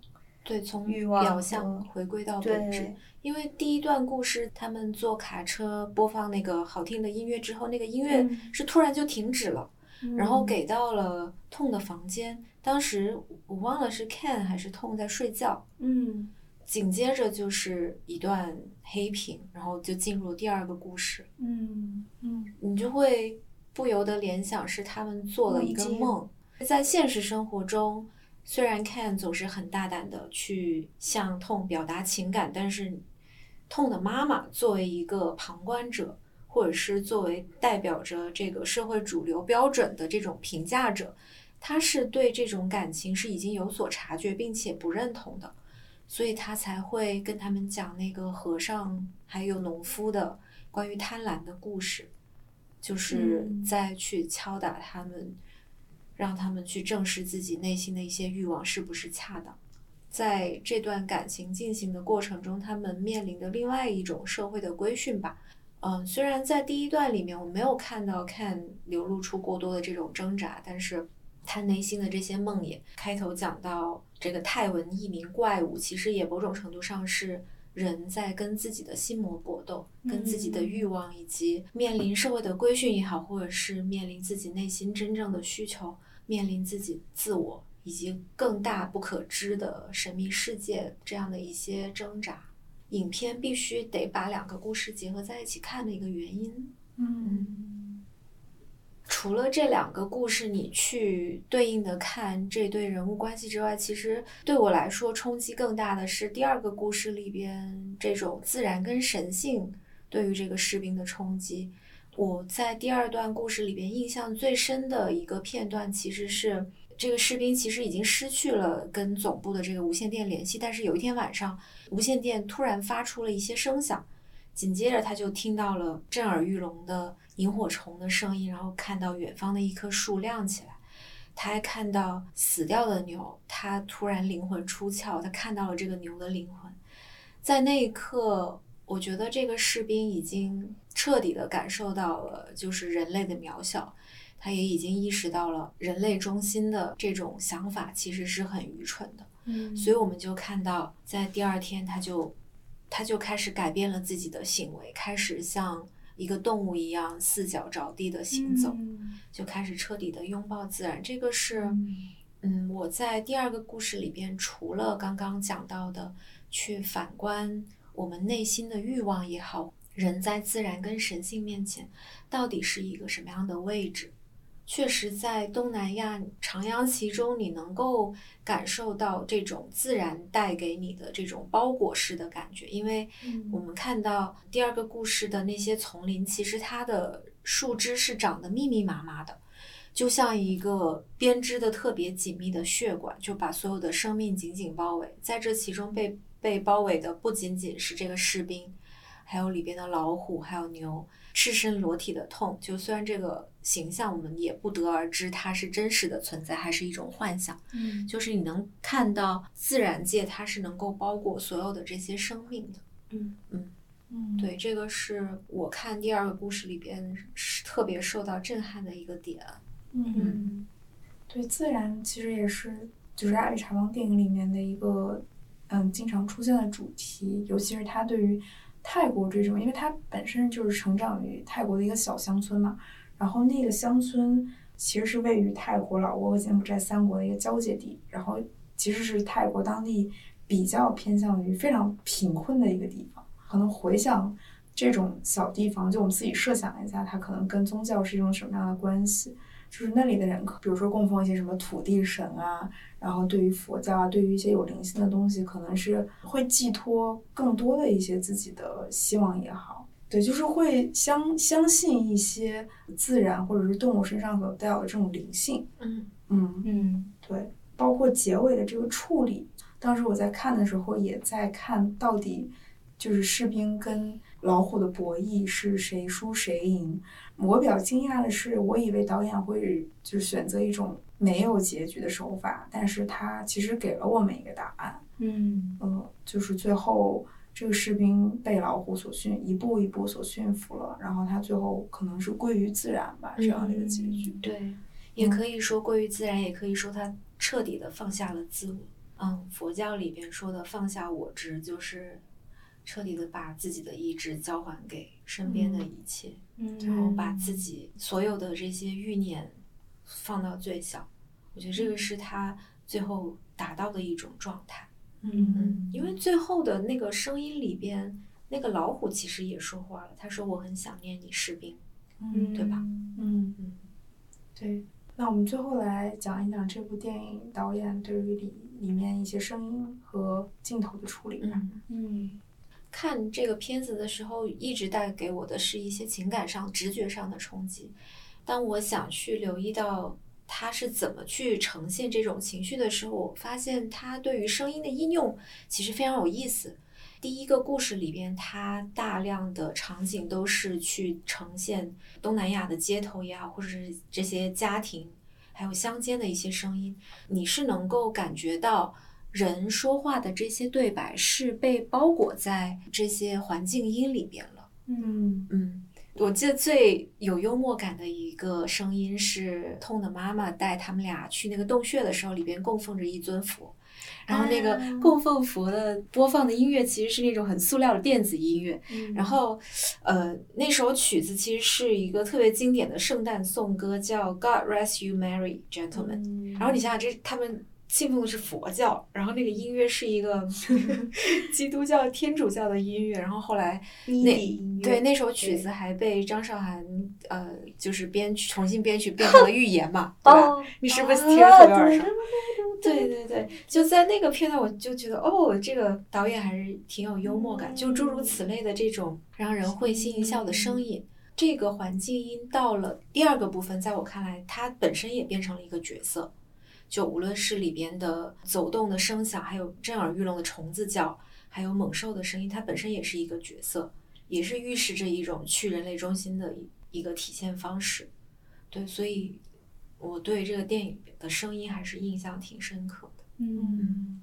对，从欲望表象回归到本质。因为第一段故事，他们坐卡车播放那个好听的音乐之后，那个音乐是突然就停止了，然后给到了痛的房间。当时我忘了是 Ken 还是痛在睡觉。嗯，紧接着就是一段黑屏，然后就进入第二个故事。嗯嗯，你就会不由得联想是他们做了一个梦，在现实生活中。虽然 Ken 总是很大胆的去向痛表达情感，但是痛的妈妈作为一个旁观者，或者是作为代表着这个社会主流标准的这种评价者，他是对这种感情是已经有所察觉并且不认同的，所以他才会跟他们讲那个和尚还有农夫的关于贪婪的故事，就是再去敲打他们。让他们去正视自己内心的一些欲望是不是恰当，在这段感情进行的过程中，他们面临的另外一种社会的规训吧。嗯，虽然在第一段里面我没有看到看流露出过多的这种挣扎，但是他内心的这些梦魇，开头讲到这个泰文一名怪物，其实也某种程度上是人在跟自己的心魔搏斗，跟自己的欲望，以及面临社会的规训也好，或者是面临自己内心真正的需求，面临自己自我以及更大不可知的神秘世界这样的一些挣扎。影片必须得把两个故事结合在一起看的一个原因。嗯除了这两个故事，你去对应的看这对人物关系之外，其实对我来说冲击更大的是第二个故事里边这种自然跟神性对于这个士兵的冲击。我在第二段故事里边印象最深的一个片段，其实是这个士兵其实已经失去了跟总部的这个无线电联系，但是有一天晚上，无线电突然发出了一些声响，紧接着他就听到了震耳欲聋的萤火虫的声音，然后看到远方的一棵树亮起来，他还看到死掉的牛，他突然灵魂出窍，他看到了这个牛的灵魂，在那一刻，我觉得这个士兵已经彻底的感受到了就是人类的渺小，他也已经意识到了人类中心的这种想法其实是很愚蠢的。嗯所以我们就看到，在第二天，他就他就开始改变了自己的行为，开始像一个动物一样四脚着地的行走，嗯就开始彻底的拥抱自然。这个是，嗯，我在第二个故事里边，除了刚刚讲到的，去反观我们内心的欲望也好，人在自然跟神性面前到底是一个什么样的位置？确实，在东南亚徜徉其中，你能够感受到这种自然带给你的这种包裹式的感觉。因为我们看到第二个故事的那些丛林，其实它的树枝是长得密密麻麻的，就像一个编织的特别紧密的血管，就把所有的生命紧紧包围。在这其中被被包围的不仅仅是这个士兵，还有里边的老虎，还有牛。赤身裸体的痛，就虽然这个形象我们也不得而知它是真实的存在还是一种幻想，嗯就是你能看到自然界它是能够包裹所有的这些生命的。嗯嗯嗯对，这个是我看第二个故事里边是特别受到震撼的一个点。嗯，对，自然其实也是就是阿里查邦电影里面的一个嗯经常出现的主题，尤其是他对于泰国这种，因为他本身就是成长于泰国的一个小乡村嘛，然后那个乡村其实是位于泰国、老挝和柬埔寨三国的一个交界地，然后其实是泰国当地比较偏向于非常贫困的一个地方，可能回想。这种小地方，就我们自己设想一下，它可能跟宗教是一种什么样的关系？就是那里的人，比如说供奉一些什么土地神啊，然后对于佛教啊，对于一些有灵性的东西，可能是会寄托更多的一些自己的希望也好，对，就是会相相信一些自然或者是动物身上所带有的这种灵性，嗯。嗯，嗯。对，包括结尾的这个处理，当时我在看的时候也在看到底就是士兵跟老虎的博弈是谁输谁赢。我比较惊讶的是，我以为导演会就选择一种没有结局的手法，但是他其实给了我们一个答案。嗯。嗯，就是最后这个士兵被老虎所驯，一步一步所驯服了，然后他最后可能是归于自然吧，这样的一个结局。对，也可以说归于自然，也可以说他彻底的放下了自我。嗯，佛教里边说的放下我执，就是彻底的把自己的意志交还给身边的一切，嗯，然后把自己所有的这些欲念放到最小。我觉得这个是他最后达到的一种状态。嗯因为最后的那个声音里边，那个老虎其实也说话了，他说：“我很想念你，士兵。”嗯对吧？嗯嗯，对。那我们最后来讲一讲这部电影导演对于里里面一些声音和镜头的处理吧。嗯。嗯看这个片子的时候，一直带给我的是一些情感上、直觉上的冲击。当我想去留意到他是怎么去呈现这种情绪的时候，我发现他对于声音的应用其实非常有意思。第一个故事里边，它大量的场景都是去呈现东南亚的街头也好，或者是这些家庭，还有乡间的一些声音，你是能够感觉到人说话的这些对白是被包裹在这些环境音里边了。嗯嗯，我记得最有幽默感的一个声音是痛的妈妈带他们俩去那个洞穴的时候，里边供奉着一尊佛，然后那个啊。供奉佛的播放的音乐其实是那种很塑料的电子音乐，嗯。然后，呃，那首曲子其实是一个特别经典的圣诞颂歌，叫《God Rest You Merry Gentlemen》。嗯。然后你想想，这他们信奉的是佛教，然后那个音乐是一个 [laughs] [laughs] 基督教、天主教的音乐，然后后来那对那首曲子还被张韶涵呃就是编曲重新编曲变成了预言嘛，对吧？哦，你是不是听着特别耳熟？啊对对对，就在那个片段，我就觉得哦，这个导演还是挺有幽默感，就诸如此类的这种让人会心一笑的声音。这个环境音到了第二个部分，在我看来，它本身也变成了一个角色。就无论是里边的走动的声响，还有震耳欲聋的虫子叫，还有猛兽的声音，它本身也是一个角色，也是预示着一种去人类中心的一一个体现方式。对，所以我对这个电影的声音还是印象挺深刻的。嗯，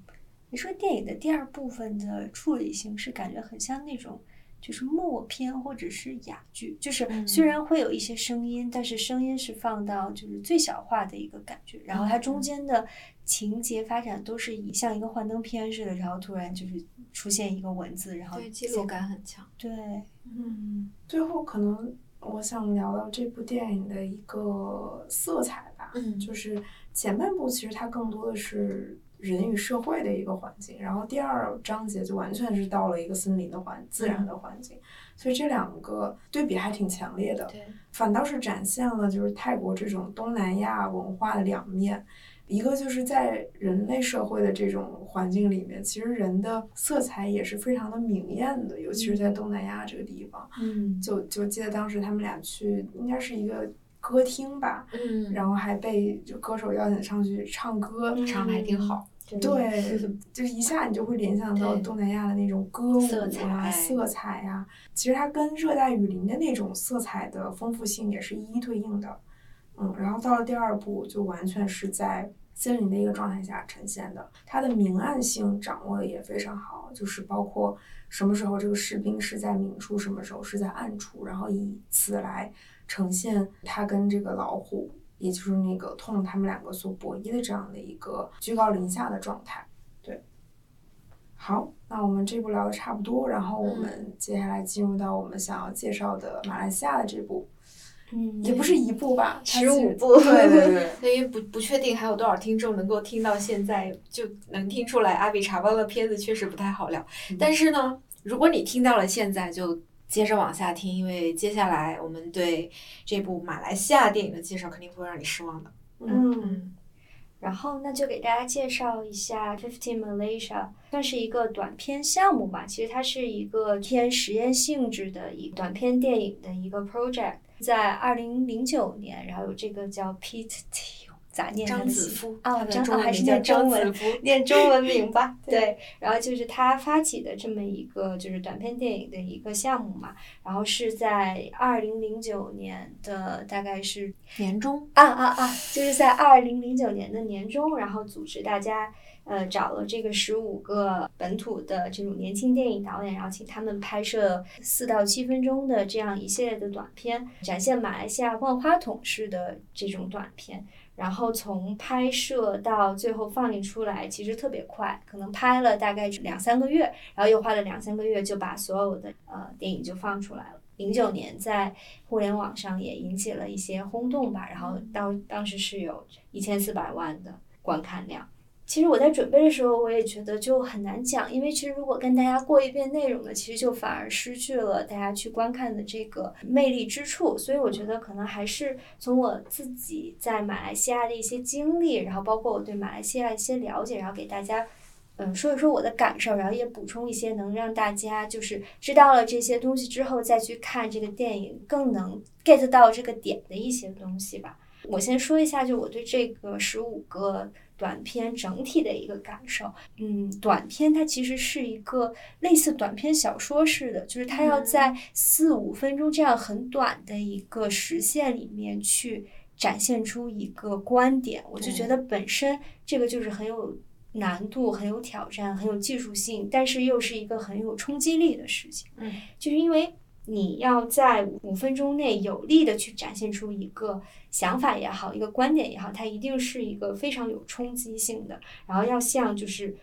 你说电影的第二部分的处理形式，感觉很像那种就是默片或者是哑剧，就是嗯。虽然会有一些声音，但是声音是放到就是最小化的一个感觉，然后它中间的情节发展都是以像一个幻灯片似的，然后突然就是出现一个文字，然后对，记录感很强。对，嗯。最后可能我想聊聊这部电影的一个色彩吧，嗯。就是前半部其实它更多的是人与社会的一个环境，然后第二章节就完全是到了一个森林的环自然的环境，所以这两个对比还挺强烈的。反倒是展现了就是泰国这种东南亚文化的两面。一个就是在人类社会的这种环境里面，其实人的色彩也是非常的明艳的，尤其是在东南亚这个地方。嗯就就记得当时他们俩去，应该是一个歌厅吧，嗯，然后还被就歌手邀请上去唱歌，唱的还挺好。对，[laughs] 就是一下你就会联想到东南亚的那种歌舞啊、色彩呀、其实它跟热带雨林的那种色彩的丰富性也是一一对应的。嗯，然后到了第二部，就完全是在森林的一个状态下呈现的，它的明暗性掌握的也非常好，就是包括什么时候这个士兵是在明处，什么时候是在暗处，然后以此来呈现他跟这个老虎，也就是那个痛他们两个所博弈的这样的一个居高临下的状态。对，好，那我们这部聊的差不多，然后我们接下来进入到我们想要介绍的马来西亚的这部，嗯，也不是一部吧，十五部对对对。[laughs] 对，因为不不确定还有多少听众能够听到现在，就能听出来阿比查邦的片子确实不太好聊。但是呢，如果你听到了现在，就接着往下听，因为接下来我们对这部马来西亚电影的介绍肯定不会让你失望的。嗯。嗯然后那就给大家介绍一下 Fifteen Malaysia，算是一个短片项目吧。其实它是一个偏实验性质的一短片电影的一个 project，在二零零九年，然后有这个叫 Pete Teo，咋念张子夫，哦他，的张哦还是叫念中文夫。念中文名吧。[laughs] 对对，然后就是他发起的这么一个就是短片电影的一个项目嘛，然后是在二零零九年的大概是年中，啊啊啊！就是在二零零九年的年中，然后组织大家，呃，找了这个十五个本土的这种年轻电影导演，然后请他们拍摄四到七分钟的这样一系列的短片，展现马来西亚万花筒式的这种短片。然后从拍摄到最后放映出来，其实特别快，可能拍了大概两三个月，然后又花了两三个月就把所有的呃电影就放出来了。零九年在互联网上也引起了一些轰动吧，然后当当时是有一千四百万的观看量。其实我在准备的时候，我也觉得就很难讲，因为其实如果跟大家过一遍内容呢，其实就反而失去了大家去观看的这个魅力之处。所以我觉得可能还是从我自己在马来西亚的一些经历，然后包括我对马来西亚一些了解，然后给大家嗯，说一说我的感受，然后也补充一些能让大家就是知道了这些东西之后再去看这个电影更能 get 到这个点的一些东西吧。我先说一下，就我对这个十五个短片整体的一个感受。嗯，短片它其实是一个类似短篇小说似的，就是它要在四五分钟这样很短的一个时限里面去展现出一个观点。我就觉得本身这个就是很有。难度很有挑战，很有技术性，但是又是一个很有冲击力的事情。嗯，就是因为你要在五分钟内有力的去展现出一个想法也好，一个观点也好，它一定是一个非常有冲击性的，然后要像就是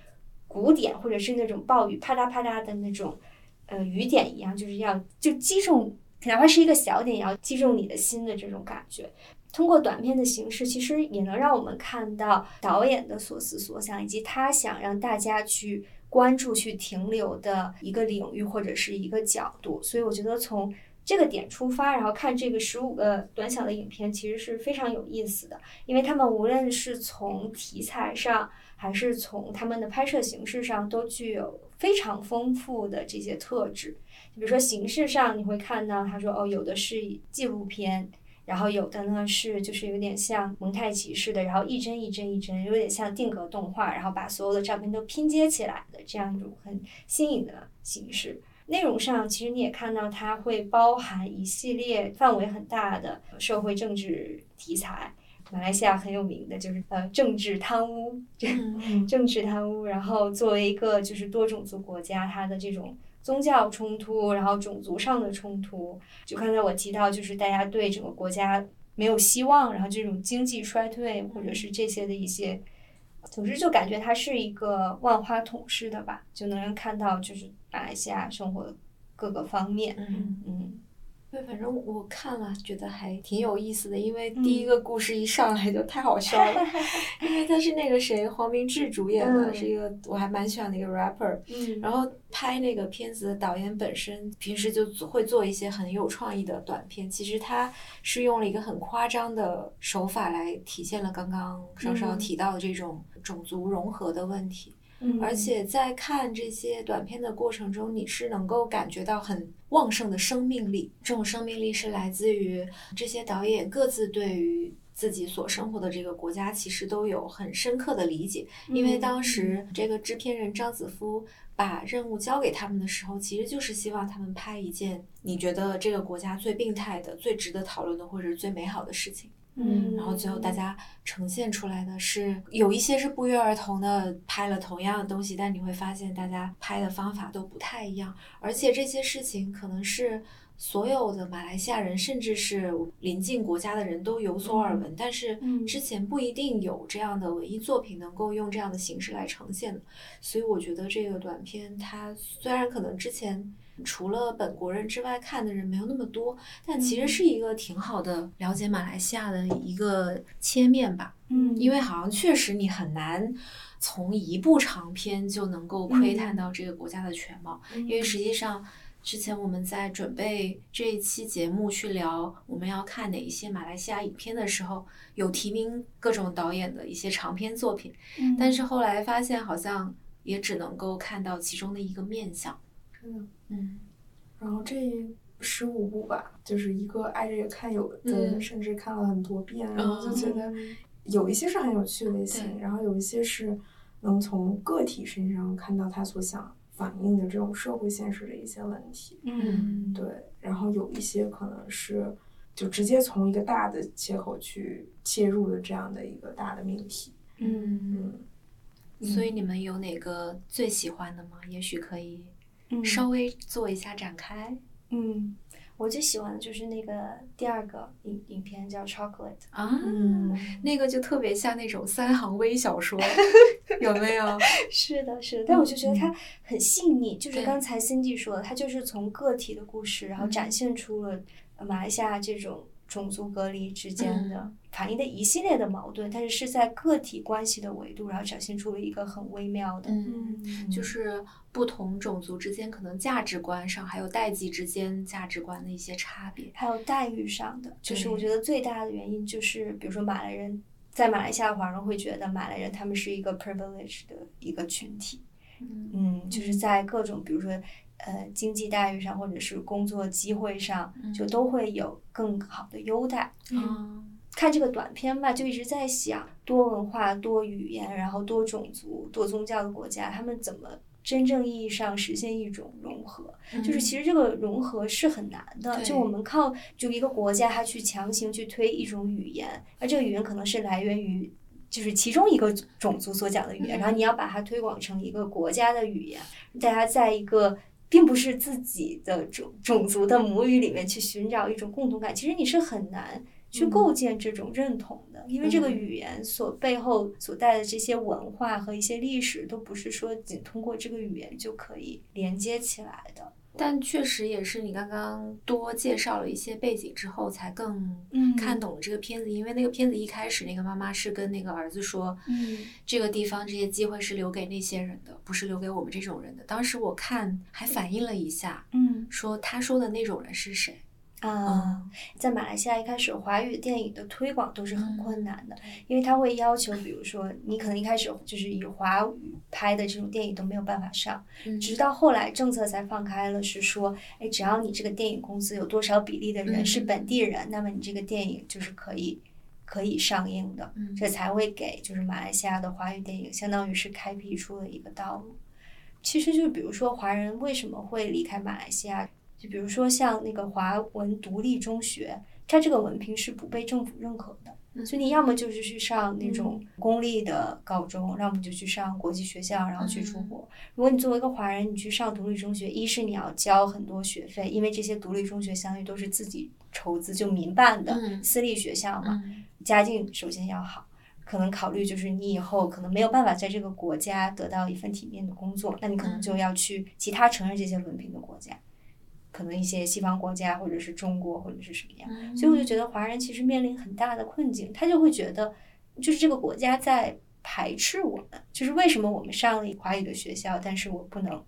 鼓点或者是那种暴雨啪嗒啪嗒的那种呃雨点一样，就是要就击中，哪怕是一个小点，也要击中你的心的这种感觉。通过短片的形式，其实也能让我们看到导演的所思所想，以及他想让大家去关注、去停留的一个领域或者是一个角度。所以我觉得从这个点出发，然后看这个十五个短小的影片，其实是非常有意思的，因为他们无论是从题材上，还是从他们的拍摄形式上，都具有非常丰富的这些特质。比如说形式上，你会看到他说哦，有的是纪录片。然后有的呢是就是有点像蒙太奇似的，然后一帧一帧一帧，有点像定格动画，然后把所有的照片都拼接起来的这样一种很新颖的形式。内容上其实你也看到它会包含一系列范围很大的社会政治题材。马来西亚很有名的就是呃政治贪污，[laughs] 政治贪污。然后作为一个就是多种族国家，它的这种。宗教冲突，然后种族上的冲突，就刚才我提到，就是大家对整个国家没有希望，然后这种经济衰退，或者是这些的一些，总之就感觉它是一个万花筒式的吧，就能看到就是马来西亚生活的各个方面，嗯。嗯。对，反正我看了，觉得还挺有意思的，因为第一个故事一上来就太好笑了，[laughs] 因为他是那个谁黄明志主演的，是一个我还蛮喜欢的一个 rapper，然后拍那个片子的导演本身平时就会做一些很有创意的短片，其实他是用了一个很夸张的手法来体现了刚刚稍稍提到的这种种族融合的问题。而且在看这些短片的过程中，你是能够感觉到很旺盛的生命力。这种生命力是来自于这些导演各自对于自己所生活的这个国家，其实都有很深刻的理解。因为当时这个制片人张子夫把任务交给他们的时候，其实就是希望他们拍一件你觉得这个国家最病态的、最值得讨论的，或者是最美好的事情。嗯，然后最后大家呈现出来的是有一些是不约而同的拍了同样的东西，但你会发现大家拍的方法都不太一样，而且这些事情可能是所有的马来西亚人，甚至是邻近国家的人都有所耳闻，但是之前不一定有这样的文艺作品能够用这样的形式来呈现的，所以我觉得这个短片它虽然可能之前。除了本国人之外，看的人没有那么多，但其实是一个挺好的了解马来西亚的一个切面吧。嗯，因为好像确实你很难从一部长片就能够窥探到这个国家的全貌。因为实际上，之前我们在准备这一期节目去聊我们要看哪一些马来西亚影片的时候，有提名各种导演的一些长篇作品，但是后来发现好像也只能够看到其中的一个面相。嗯嗯，然后这十五部吧，就是一个挨着也看，有的甚至看了很多遍，然后就觉得有一些是很有趣的类型，然后有一些是能从个体身上看到他所想反映的这种社会现实的一些问题。嗯，对，然后有一些可能是就直接从一个大的切口去切入的这样的一个大的命题。嗯嗯，所以你们有哪个最喜欢的吗？也许可以。稍微做一下展开。嗯，我最喜欢的就是那个第二个影影片叫《Chocolate》啊，那个就特别像那种三行微小说，[laughs] 有没有？是的，是的。但我就觉得它很细腻，就是刚才 Cindy 说的，它就是从个体的故事，然后展现出了马来西亚这种。种族隔离之间的反映的一系列的矛盾，但是是在个体关系的维度，然后展现出了一个很微妙的，嗯，就是不同种族之间可能价值观上，还有代际之间价值观的一些差别，还有待遇上的，就是我觉得最大的原因就是，比如说马来人在马来西亚华人会觉得马来人他们是一个 privilege 的一个群体，嗯，就是在各种比如说。呃，经济待遇上，或者是工作机会上，就都会有更好的优待。嗯，看这个短片吧，就一直在想，多文化、多语言，然后多种族、多宗教的国家，他们怎么真正意义上实现一种融合？就是其实这个融合是很难的。就我们靠就一个国家，它去强行去推一种语言，而这个语言可能是来源于就是其中一个种族所讲的语言，然后你要把它推广成一个国家的语言，大家在一个。并不是自己的种种族的母语里面去寻找一种共同感，其实你是很难去构建这种认同的，因为这个语言所背后所带的这些文化和一些历史，都不是说仅通过这个语言就可以连接起来的。但确实也是你刚刚多介绍了一些背景之后，才更嗯看懂了这个片子。因为那个片子一开始，那个妈妈是跟那个儿子说，嗯这个地方这些机会是留给那些人的，不是留给我们这种人的。当时我看还反应了一下，嗯说他说的那种人是谁？啊，在马来西亚一开始华语电影的推广都是很困难的，对。因为他会要求，比如说你可能一开始就是以华语拍的这种电影都没有办法上，嗯。直到后来政策才放开了，是说，哎，只要你这个电影公司有多少比例的人嗯。是本地人，那么你这个电影就是可以可以上映的，嗯。这才会给就是马来西亚的华语电影相当于是开辟出了一个道路。其实就是比如说华人为什么会离开马来西亚，就比如说像那个华文独立中学，它这个文凭是不被政府认可的。嗯所以你要么就是去上那种公立的高中，要么就去上国际学校，然后去出国。如果你作为一个华人，你去上独立中学，一是你要交很多学费，因为这些独立中学相当于都是自己筹资，就民办的嗯私立学校嘛，嗯家境首先要好。可能考虑就是你以后可能没有办法在这个国家得到一份体面的工作，那你可能就要去其他承认这些文凭的国家，可能一些西方国家或者是中国或者是什么样。嗯所以我就觉得华人其实面临很大的困境，他就会觉得，就是这个国家在排斥我们，就是为什么我们上了华语的学校，但是我不能，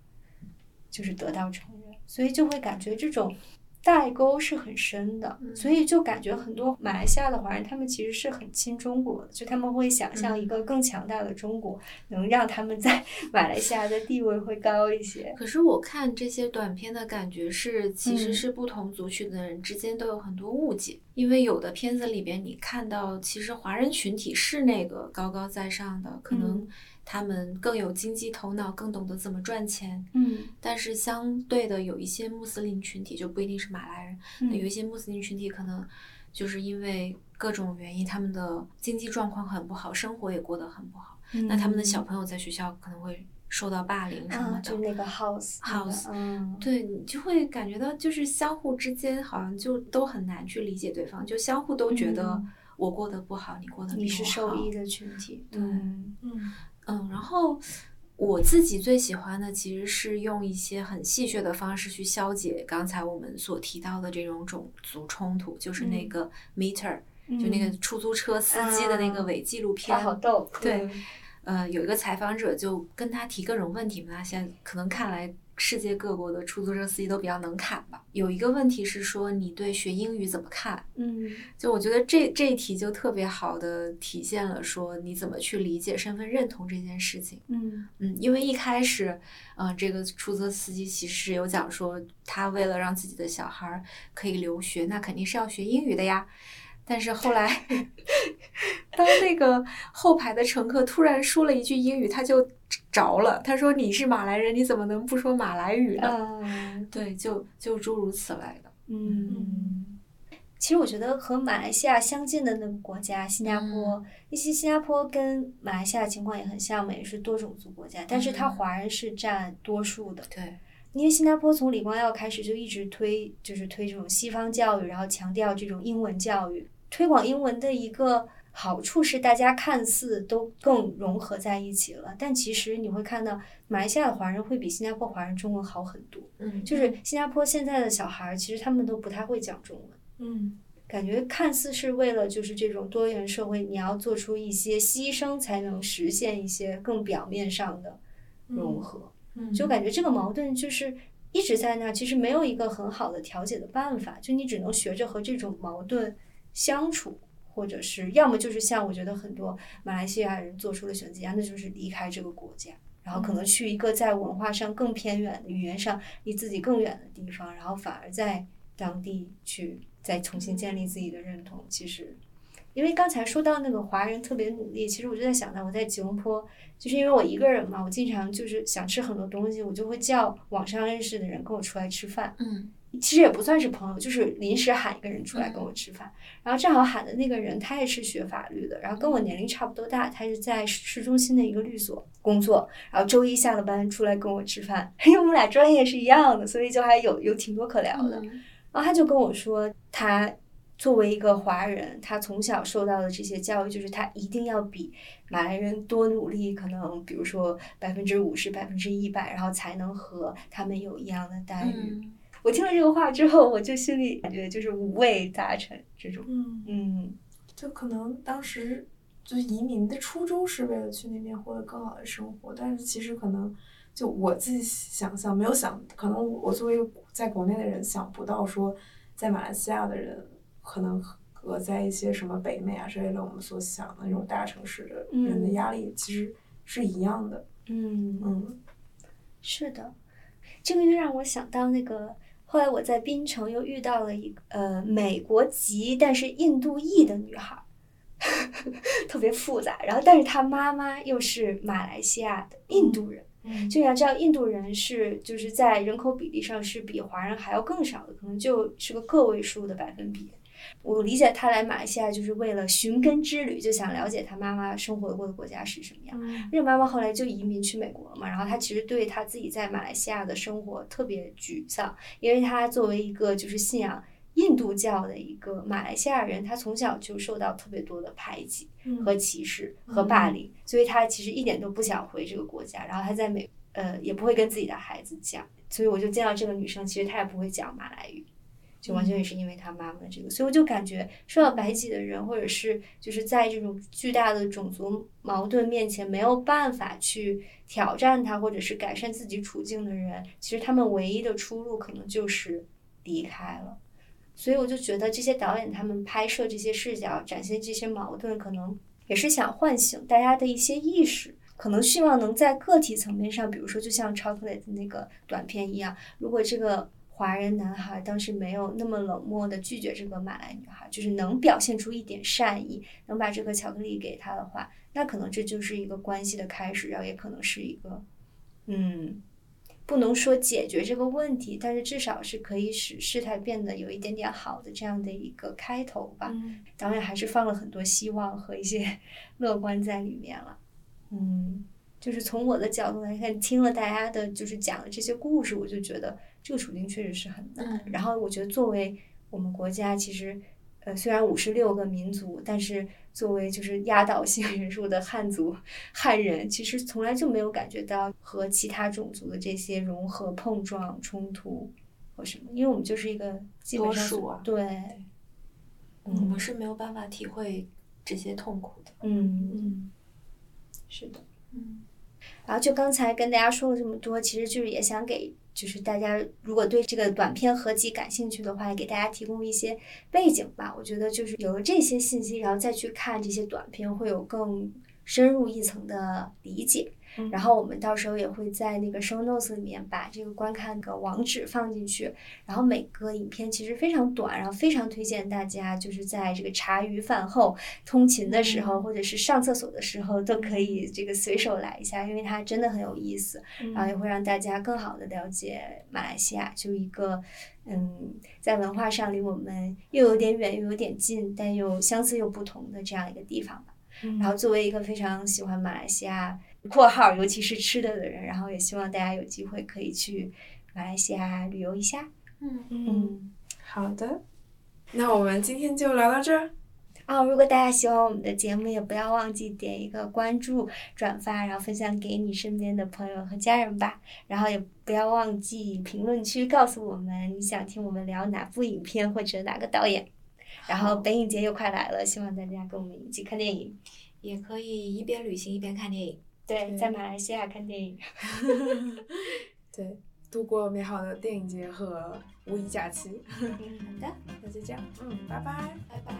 就是得到承认，所以就会感觉这种代沟是很深的，嗯。所以就感觉很多马来西亚的华人，他们其实是很亲中国的，就他们会想象一个更强大的中国，能让他们在 [laughs] 马来西亚的地位会高一些。可是我看这些短片的感觉是，其实嗯。是不同族群的人之间都有很多误解。因为有的片子里边，你看到其实华人群体是那个高高在上的，可能嗯他们更有经济头脑，更懂得怎么赚钱。嗯但是相对的，有一些穆斯林群体就不一定是马来人，那有一些穆斯林群体可能就是因为各种原因，他们的经济状况很不好，生活也过得很不好。那他们的小朋友在学校可能会受到霸凌什么啊，的。就那个 house House 嗯，对你就会感觉到，就是相互之间好像就都很难去理解对方，就相互都觉得嗯我过得不好，你过得比你是。受益的群体，对嗯嗯嗯，然后我自己最喜欢的其实是用一些很戏谑的方式去消解刚才我们所提到的这种种族冲突，就是那嗯。个 meter，、就那个嗯。出租车司机的那个啊伪纪录片。他好逗，对呃，有一个采访者就跟他提各种问题嘛，他现在可能看来世界各国的出租车司机都比较能侃吧。有一个问题是说你对学英语怎么看？嗯就我觉得这这一题就特别好的体现了说你怎么去理解身份认同这件事情。嗯嗯，因为一开始，嗯、这个出租车司机其实有讲说，他为了让自己的小孩儿可以留学，那肯定是要学英语的呀。但是后来，[laughs] 当那个后排的乘客突然说了一句英语，他就着了。他说：“你是马来人，你怎么能不说马来语呢？”嗯 [laughs] 对，就就诸如此类的。嗯。其实我觉得和马来西亚相近的那个国家新加坡，嗯其实新加坡跟马来西亚情况也很像嘛，也是多种族国家，但是它嗯华人是占多数的。对，因为新加坡从李光耀开始就一直推，就是推这种西方教育，然后强调这种英文教育。推广英文的一个好处是，大家看似都更融合在一起了，但其实你会看到，马来西亚的华人会比新加坡华人中文好很多。嗯，就是新加坡现在的小孩儿，其实他们都不太会讲中文。嗯感觉看似是为了就是这种多元社会，你要做出一些牺牲，才能实现一些更表面上的融合。嗯就感觉这个矛盾就是一直在那，其实没有一个很好的调解的办法，就你只能学着和这种矛盾相处，或者是要么就是像我觉得很多马来西亚人做出了选择一样，那就是离开这个国家。然后可能去一个在文化上更偏远的、语言上离自己更远的地方，然后反而在当地去再重新建立自己的认同。其实，因为刚才说到那个华人特别努力，其实我就在想到我在吉隆坡，就是因为我一个人嘛，我经常就是想吃很多东西，我就会叫网上认识的人跟我出来吃饭。嗯其实也不算是朋友，就是临时喊一个人出来跟我吃饭。然后正好喊的那个人，他也是学法律的，然后跟我年龄差不多大，他是在市中心的一个律所工作。然后周一下了班出来跟我吃饭，[laughs] 因为我们俩专业是一样的，所以就还有有挺多可聊的。然后他就跟我说，他作为一个华人，他从小受到的这些教育，就是他一定要比马来人多努力，可能比如说百分之五十、百分之一百，然后才能和他们有一样的待遇。我听了这个话之后，我就心里感觉就是五味杂陈这种。嗯嗯，就可能当时就是移民的初衷是为了去那边获得更好的生活，但是其实可能就我自己想象没有想，可能我作为一个在国内的人想不到说，在马来西亚的人可能和在一些什么北美啊之类的我们所想的那种大城市的人的压力其实是一样的。嗯嗯，是的，这个又让我想到那个。后来我在槟城又遇到了一个呃美国籍但是印度裔的女孩，[laughs] 特别复杂。然后，但是她妈妈又是马来西亚的印度人。就要知道，印度人是就是在人口比例上是比华人还要更少的，可能就是个个位数的百分比。我理解他来马来西亚就是为了寻根之旅，就想了解他妈妈生活过的国家是什么样。因为妈妈后来就移民去美国了嘛，然后他其实对他自己在马来西亚的生活特别沮丧，因为他作为一个就是信仰印度教的一个马来西亚人，他从小就受到特别多的排挤和歧视和霸凌，所以他其实一点都不想回这个国家。然后他在美呃也不会跟自己的孩子讲，所以我就见到这个女生，其实她也不会讲马来语。就完全也是因为他妈妈的这个，所以我就感觉受到排挤的人，或者是就是在这种巨大的种族矛盾面前没有办法去挑战他，或者是改善自己处境的人，其实他们唯一的出路可能就是离开了。所以我就觉得这些导演他们拍摄这些视角，展现这些矛盾，可能也是想唤醒大家的一些意识，可能希望能在个体层面上，比如说就像《Chocolate》那个短片一样，如果这个。华人男孩当时没有那么冷漠的拒绝这个马来女孩，就是能表现出一点善意，能把这个巧克力给她的话，那可能这就是一个关系的开始，然后也可能是一个，嗯，不能说解决这个问题，但是至少是可以使事态变得有一点点好的这样的一个开头吧。导演还是放了很多希望和一些 [laughs] 乐观在里面了。嗯，就是从我的角度来看，听了大家的就是讲的这些故事，我就觉得。这个处境确实是很难。然后我觉得，作为我们国家，其实，呃，虽然五十六个民族，但是作为就是压倒性人数的汉族汉人，其实从来就没有感觉到和其他种族的这些融合、碰撞、冲突或什么，因为我们就是一个多数啊。对，我们是没有办法体会这些痛苦的。嗯嗯，是的。嗯，然后就刚才跟大家说了这么多，其实就是也想给。就是大家如果对这个短片合集感兴趣的话，给大家提供一些背景吧。我觉得就是有了这些信息，然后再去看这些短片，会有更深入一层的理解。然后我们到时候也会在那个 show notes 里面把这个观看的网址放进去。然后每个影片其实非常短，然后非常推荐大家就是在这个茶余饭后、通勤的时候，或者是上厕所的时候都可以这个随手来一下，因为它真的很有意思，然后也会让大家更好的了解马来西亚，就一个嗯，在文化上离我们又有点远又有点近，但又相似又不同的这样一个地方吧。然后作为一个非常喜欢马来西亚。括号，尤其是吃的的人，然后也希望大家有机会可以去马来西亚旅游一下。嗯嗯，好的，那我们今天就聊到这儿。哦，如果大家喜欢我们的节目，也不要忘记点一个关注、转发，然后分享给你身边的朋友和家人吧。然后也不要忘记评论区告诉我们你想听我们聊哪部影片或者哪个导演。然后北影节又快来了，希望大家跟我们一起看电影，也可以一边旅行一边看电影。对，在马来西亚看电影，[laughs] 对，度过美好的电影节和五一假期。好的，[laughs] 那就这样，嗯，拜拜，拜拜。